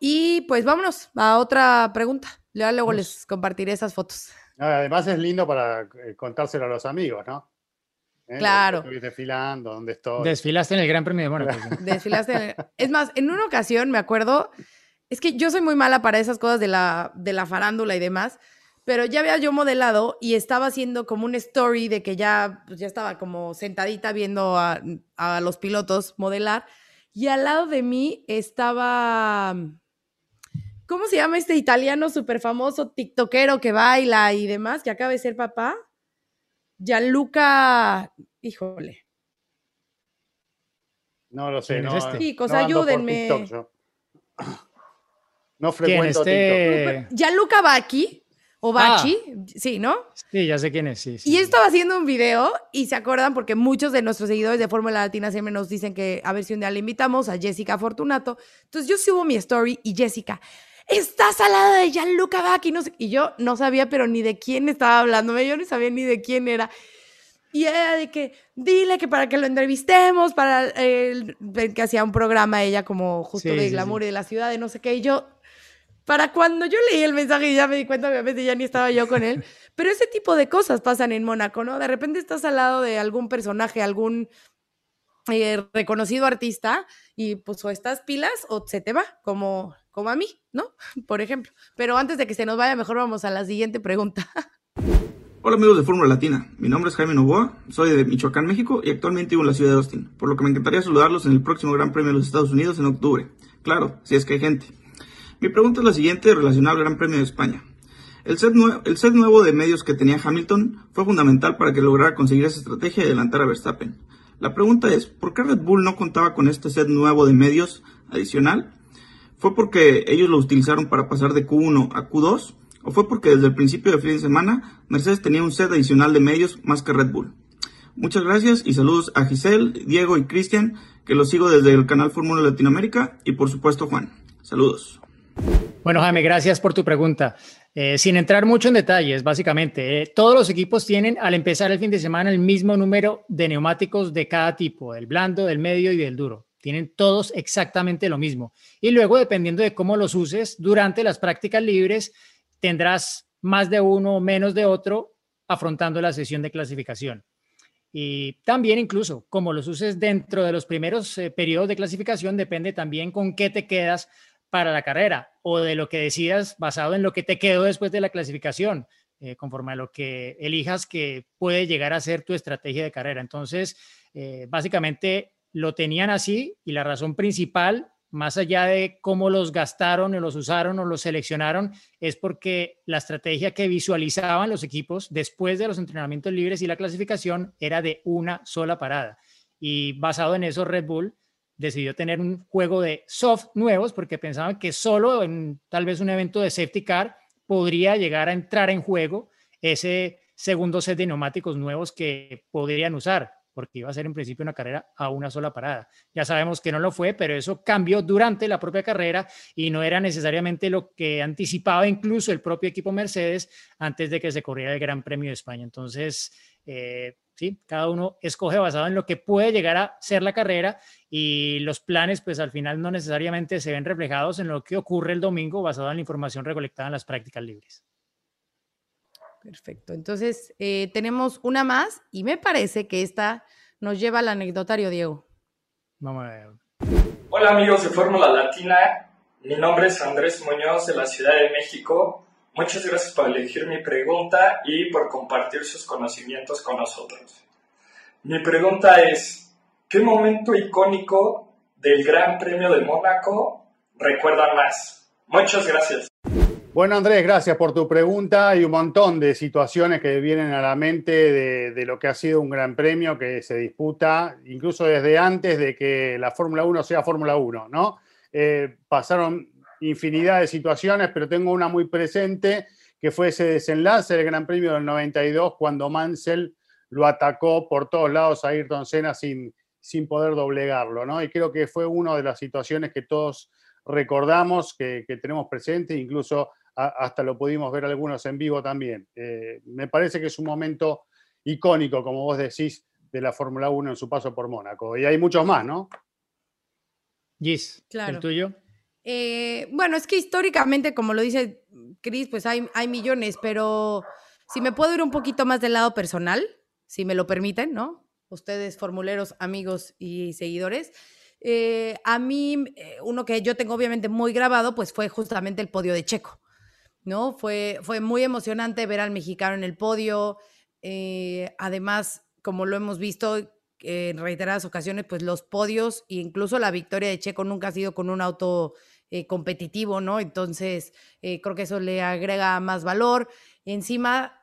Y pues vámonos a otra pregunta. Luego les compartiré esas fotos. Además es lindo para eh, contárselo a los amigos, ¿no? ¿Eh? Claro. Estoy desfilando, ¿dónde estoy? Desfilaste en el Gran Premio de Mónaco. Desfilaste. Es más, en una ocasión me acuerdo, es que yo soy muy mala para esas cosas de la, de la farándula y demás, pero ya había yo modelado y estaba haciendo como un story de que ya, pues ya estaba como sentadita viendo a, los pilotos modelar. Y al lado de mí estaba, ¿cómo se llama este italiano súper famoso, tiktokero que baila y demás, que acaba de ser papá? Gianluca, híjole. No lo sé, no. Este? Chicos, ayúdenme. No frecuento este... TikTok. Gianluca Bacchi o Bachi, ah. sí, ¿no? Sí, ya sé quién es, sí. y estaba haciendo un video y se acuerdan porque muchos de nuestros seguidores de Fórmula Latina siempre nos dicen que a ver si un día le invitamos a Jessica Fortunato. Entonces yo subo mi story y Jessica, estás al lado de Gianluca Bacchi, no sé, y yo no sabía pero ni de quién estaba hablando, yo no sabía ni de quién era. Y era de que, dile que para que lo entrevistemos, para el, que hacía un programa ella como justo de glamour y de la ciudad, de no sé qué. Y yo, para cuando yo leí el mensaje y ya me di cuenta, obviamente ya ni estaba yo con él, pero ese tipo de cosas pasan en Mónaco, ¿no? De repente estás al lado de algún personaje, algún eh, reconocido artista y pues o estás pilas o se te va, como, como a mí, ¿no? Por ejemplo. Pero antes de que se nos vaya, mejor vamos a la siguiente pregunta. Hola amigos de Fórmula Latina, mi nombre es Jaime Novoa, soy de Michoacán, México y actualmente vivo en la ciudad de Austin, por lo que me encantaría saludarlos en el próximo Gran Premio de los Estados Unidos en octubre. Claro, si es que hay gente. Mi pregunta es la siguiente relacionada al Gran Premio de España. El set, el set nuevo de medios que tenía Hamilton fue fundamental para que lograra conseguir esa estrategia y adelantar a Verstappen. La pregunta es, ¿por qué Red Bull no contaba con este set nuevo de medios adicional? ¿Fue porque ellos lo utilizaron para pasar de Q1 a Q2? ¿O fue porque desde el principio de fin de semana Mercedes tenía un set adicional de medios más que Red Bull? Muchas gracias y saludos a Giselle, Diego y Cristian, que los sigo desde el canal Fórmula Latinoamérica y por supuesto Juan. Saludos. Bueno, Jaime, gracias por tu pregunta. Eh, sin entrar mucho en detalles, básicamente, eh, todos los equipos tienen al empezar el fin de semana el mismo número de neumáticos de cada tipo, del blando, del medio y del duro. Tienen todos exactamente lo mismo. Y luego, dependiendo de cómo los uses durante las prácticas libres, tendrás más de uno o menos de otro afrontando la sesión de clasificación. Y también incluso como los uses dentro de los primeros eh, periodos de clasificación, depende también con qué te quedas para la carrera o de lo que decidas basado en lo que te quedó después de la clasificación, eh, conforme a lo que elijas que puede llegar a ser tu estrategia de carrera. Entonces, eh, básicamente lo tenían así y la razón principal más allá de cómo los gastaron o los usaron o los seleccionaron, es porque la estrategia que visualizaban los equipos después de los entrenamientos libres y la clasificación era de una sola parada. Y basado en eso, Red Bull decidió tener un juego de soft nuevos porque pensaban que solo en tal vez un evento de safety car podría llegar a entrar en juego ese segundo set de neumáticos nuevos que podrían usar porque iba a ser en principio una carrera a una sola parada. Ya sabemos que no lo fue, pero eso cambió durante la propia carrera y no era necesariamente lo que anticipaba incluso el propio equipo Mercedes antes de que se corriera el Gran Premio de España. Entonces, eh, sí, cada uno escoge basado en lo que puede llegar a ser la carrera y los planes, pues al final no necesariamente se ven reflejados en lo que ocurre el domingo basado en la información recolectada en las prácticas libres. Perfecto. Entonces, eh, tenemos una más y me parece que esta nos lleva al anecdotario, Diego. Vamos a ver. Hola amigos de Fórmula Latina, mi nombre es Andrés Muñoz de la Ciudad de México. Muchas gracias por elegir mi pregunta y por compartir sus conocimientos con nosotros. Mi pregunta es, ¿qué momento icónico del Gran Premio de Mónaco recuerdan más? Muchas gracias. Bueno, Andrés, gracias por tu pregunta. Hay un montón de situaciones que vienen a la mente de, lo que ha sido un gran premio que se disputa, incluso desde antes de que la Fórmula 1 sea Fórmula 1, ¿no? Eh, pasaron infinidad de situaciones, pero tengo una muy presente, que fue ese desenlace del Gran Premio del 92, cuando Mansell lo atacó por todos lados a Ayrton Senna sin, sin poder doblegarlo, ¿no? Y creo que fue una de las situaciones que todos recordamos, que, que tenemos presente, incluso hasta lo pudimos ver algunos en vivo también. Eh, me parece que es un momento icónico, como vos decís, de la Fórmula 1 en su paso por Mónaco. Y hay muchos más, ¿no? Gis, ¿el tuyo? Eh, bueno, es que históricamente, como lo dice Chris, pues hay, hay millones, pero si me puedo ir un poquito más del lado personal, si me lo permiten, ¿no? Ustedes, formuleros, amigos y seguidores. Eh, a mí, uno que yo tengo obviamente muy grabado, pues fue justamente el podio de Checo. ¿no? Fue, fue muy emocionante ver al mexicano en el podio. Eh, además, como lo hemos visto en reiteradas ocasiones, pues los podios e incluso la victoria de Checo nunca ha sido con un auto eh, competitivo, ¿no? Entonces, eh, creo que eso le agrega más valor. Encima,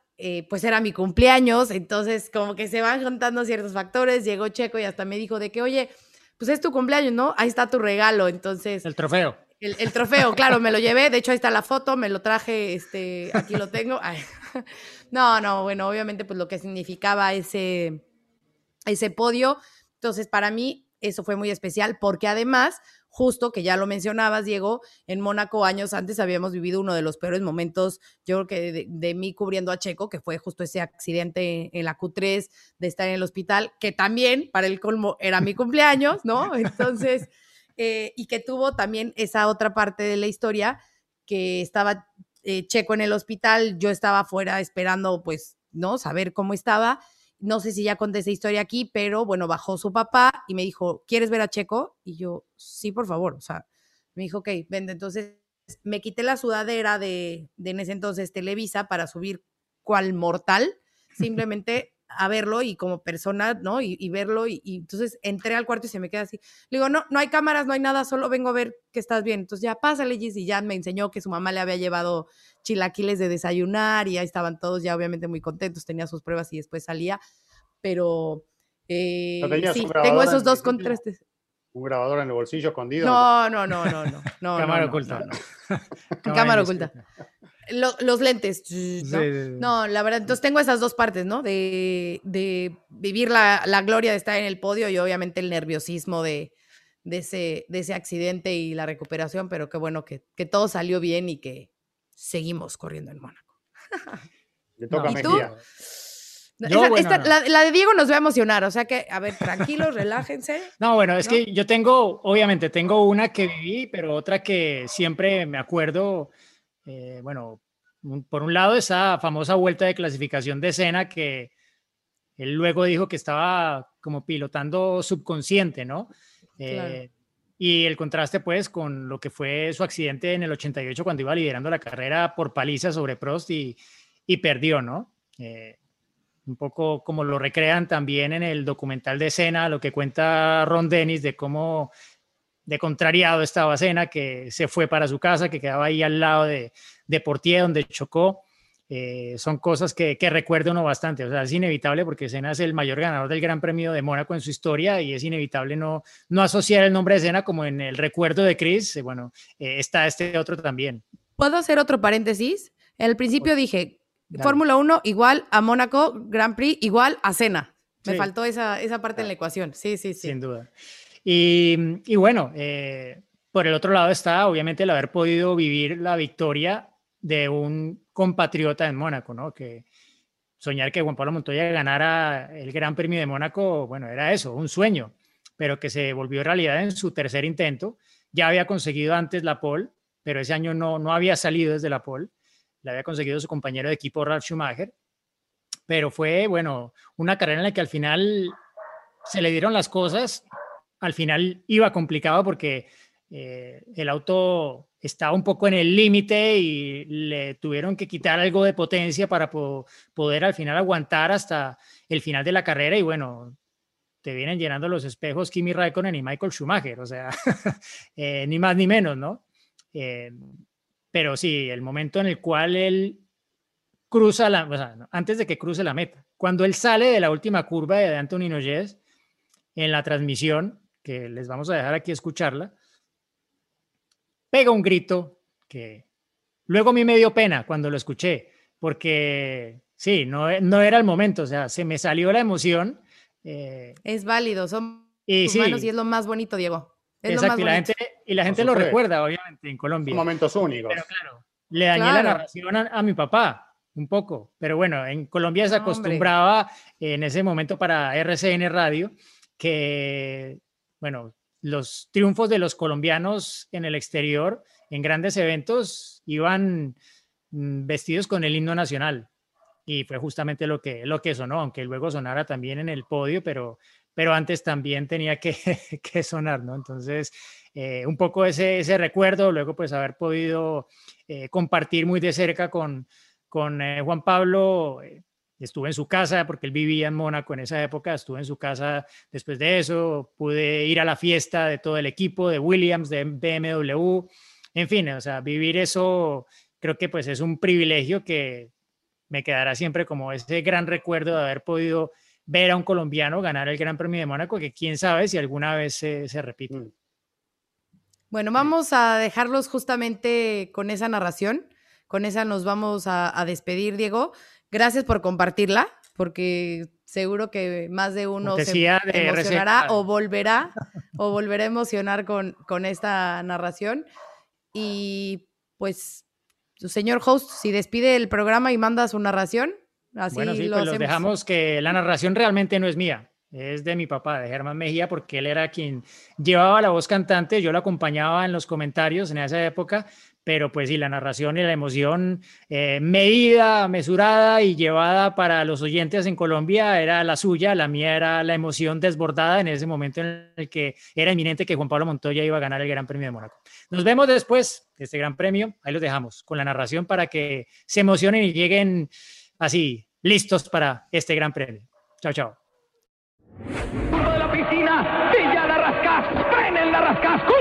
pues era mi cumpleaños, entonces como que se van juntando ciertos factores. Llegó Checo y hasta me dijo de que, oye, pues es tu cumpleaños, ¿no? Ahí está tu regalo, entonces... El trofeo. El, trofeo, claro, me lo llevé. De hecho, ahí está la foto, me lo traje, este, aquí lo tengo. No, no, bueno, obviamente, pues lo que significaba ese, ese podio. Entonces, para mí, eso fue muy especial, porque además, justo que ya lo mencionabas, Diego, en Mónaco años antes habíamos vivido uno de los peores momentos, yo creo que de, mí cubriendo a Checo, que fue justo ese accidente en la Q3 de estar en el hospital, que también, para el colmo, era mi cumpleaños, ¿no? Entonces... Eh, y que tuvo también esa otra parte de la historia que estaba eh, Checo en el hospital, yo estaba afuera esperando, pues, ¿no? Saber cómo estaba. No sé si ya conté esa historia aquí, pero bueno, bajó su papá y me dijo, ¿quieres ver a Checo? Y yo, sí, por favor. O sea, me dijo, ok, vende. Entonces me quité la sudadera de, de en ese entonces Televisa para subir cual mortal, simplemente a verlo y como persona, ¿no? Y, verlo y, entonces entré al cuarto y se me queda así. Le digo, no, no hay cámaras, no hay nada, solo vengo a ver que estás bien. Entonces ya pásale, Gis, y ya me enseñó que su mamá le había llevado chilaquiles de desayunar y ahí estaban todos ya obviamente muy contentos, tenía sus pruebas y después salía, pero eh, sí, tengo esos dos contrastes. ¿Un grabador en el bolsillo escondido? No, no, no, no, no. no Cámara oculta. Cámara oculta los lentes. ¿no? la verdad, entonces tengo esas dos partes, ¿no? De, vivir la, gloria de estar en el podio y obviamente el nerviosismo de, ese, de ese accidente y la recuperación, pero qué bueno que, todo salió bien y que seguimos corriendo en Mónaco. Le toca a Mejía. la, de Diego nos va a emocionar, o sea que, a ver, tranquilos, relájense. No, bueno, es que yo tengo, obviamente, tengo una que viví, pero otra que siempre me acuerdo eh, bueno, por un lado esa famosa vuelta de clasificación de escena que él luego dijo que estaba como pilotando subconsciente, ¿no? Eh, y el contraste pues con lo que fue su accidente en el 88 cuando iba liderando la carrera por paliza sobre Prost y, y perdió, ¿no? Eh, un poco como lo recrean también en el documental de escena, lo que cuenta Ron Dennis de cómo de contrariado estaba Cena, que se fue para su casa, que quedaba ahí al lado de, de Portier, donde chocó. Eh, son cosas que, que recuerda uno bastante. O sea, es inevitable porque Senna es el mayor ganador del Gran Premio de Mónaco en su historia y es inevitable no, no asociar el nombre de Senna como en el recuerdo de Chris. Eh, bueno, eh, está este otro también. ¿Puedo hacer otro paréntesis? El principio dije, Fórmula 1 igual a Mónaco, Grand Prix igual a Senna. Me faltó esa, esa parte en la ecuación. Sí, sí, sí. Sin duda. Y, bueno, eh, por el otro lado está obviamente el haber podido vivir la victoria de un compatriota en Mónaco, ¿no? Que soñar que Juan Pablo Montoya ganara el Gran Premio de Mónaco, bueno, era eso, un sueño, pero que se volvió realidad en su tercer intento. Ya había conseguido antes la pole, pero ese año no, no había salido desde la pole. La había conseguido su compañero de equipo Ralf Schumacher. Pero fue, bueno, una carrera en la que al final se le dieron las cosas al final iba complicado porque eh, el auto estaba un poco en el límite y le tuvieron que quitar algo de potencia para poder al final aguantar hasta el final de la carrera y bueno, te vienen llenando los espejos Kimi Raikkonen y Michael Schumacher, o sea, eh, ni más ni menos, ¿no? Eh, pero sí, el momento en el cual él cruza la, o sea, antes de que cruce la meta, cuando él sale de la última curva de Anthony Noyes en la transmisión, que les vamos a dejar aquí escucharla, pega un grito que luego a mí me dio pena cuando lo escuché, porque sí, no, no era el momento, o sea, se me salió la emoción. Eh, es válido, son y humanos y es lo más bonito, Diego. exacto, y la gente, y la gente lo recuerda, obviamente, en Colombia. momentos únicos. Pero claro, le dañé la narración a, mi papá, un poco, pero bueno, en Colombia se acostumbraba en ese momento para RCN Radio que bueno, los triunfos de los colombianos en el exterior, en grandes eventos, iban mm, vestidos con el himno nacional. Y fue justamente lo que, lo que sonó, aunque luego sonara también en el podio, pero, pero antes también tenía que, que sonar, ¿no? Entonces, eh, un poco ese, ese recuerdo, luego pues haber podido eh, compartir muy de cerca con, con eh, Juan Pablo Estuve en su casa porque él vivía en Mónaco en esa época, estuve en su casa después de eso, pude ir a la fiesta de todo el equipo, de Williams, de BMW, en fin, o sea, vivir eso creo que pues es un privilegio que me quedará siempre como ese gran recuerdo de haber podido ver a un colombiano ganar el Gran Premio de Mónaco, que quién sabe si alguna vez se, se repite. Mm. Bueno, vamos a dejarlos justamente con esa narración. Con esa nos vamos a, a despedir, Diego. Gracias por compartirla, porque seguro que más de uno se emocionará o volverá o volverá a emocionar con, con esta narración. Y pues, señor host, si despide el programa y manda su narración, así bueno, sí, lo pues los dejamos que la narración realmente no es mía. Es de mi papá, de Germán Mejía, porque él era quien llevaba la voz cantante, yo lo acompañaba en los comentarios en esa época, pero pues sí, la narración y la emoción eh, medida, mesurada y llevada para los oyentes en Colombia era la suya, la mía era la emoción desbordada en ese momento en el que era inminente que Juan Pablo Montoya iba a ganar el Gran Premio de Mónaco. Nos vemos después de este Gran Premio, ahí los dejamos con la narración para que se emocionen y lleguen así, listos para este Gran Premio. Chao, chao. Curva de la piscina, Villa la Rascas, frena en la Rascas, curva a la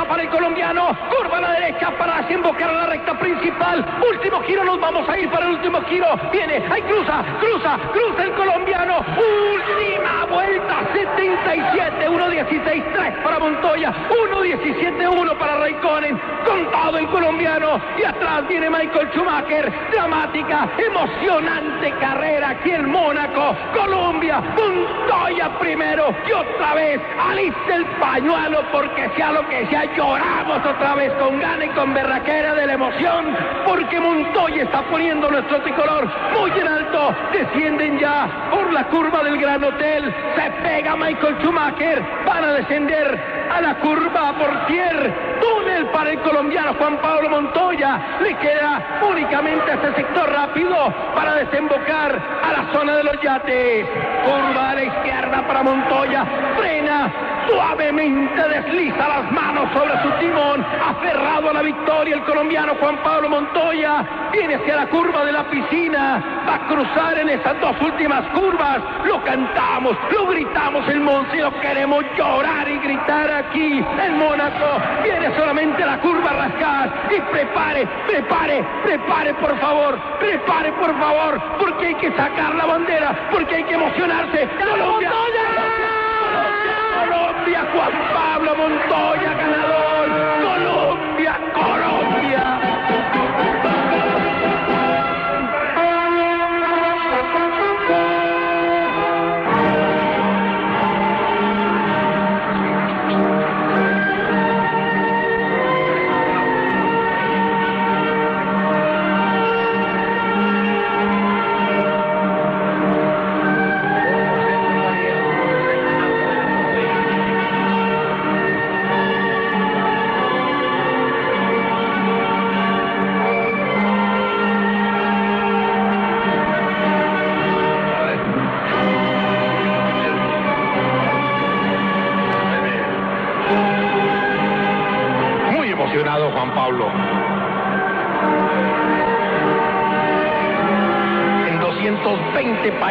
para el colombiano, curva a la derecha para desembocar a la recta principal, último giro, nos vamos a ir para el último giro, viene, ahí cruza, cruza, cruza el colombiano, última vuelta, 77, 1.16, 3 para Montoya, 1.17, 1 para Raikkonen, contado el colombiano, y atrás viene Michael Schumacher, dramática, emocionante carrera aquí en Mónaco, Colombia, Montoya primero, y otra vez, alista el pañuelo, porque sea lo que sea, lloramos otra vez con gana y con berraquera de la emoción, porque Montoya está poniendo nuestro tricolor muy en alto, descienden ya por la curva del Gran Hotel, se pega Michael Schumacher, van a descender a la curva Portier, túnel para el colombiano Juan Pablo Montoya, le queda únicamente este sector rápido para desembocar a la zona de los yates, curva a izquierda para Montoya, frena, suavemente desliza las manos sobre su timón, aferrado a la victoria el colombiano Juan Pablo Montoya, viene hacia la curva de la piscina, va a cruzar en esas dos últimas curvas, lo cantamos, lo gritamos el Monse, lo queremos llorar y gritar aquí en Mónaco, viene solamente la curva rascada y prepare, prepare, prepare por favor, prepare por favor, porque hay que sacar la bandera, porque hay que emocionarse. Colombia, Colombia, Pablo Montoya, ganador.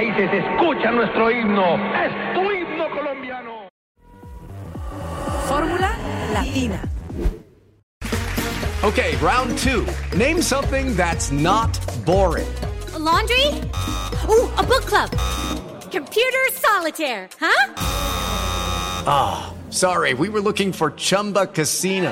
Países escucha nuestro himno. Es tu himno colombiano. Fórmula Latina. Okay, round two. Name something that's not boring. A laundry? Ooh, a book club. Computer solitaire, huh? Ah, sorry, we were looking for Chumba Casino.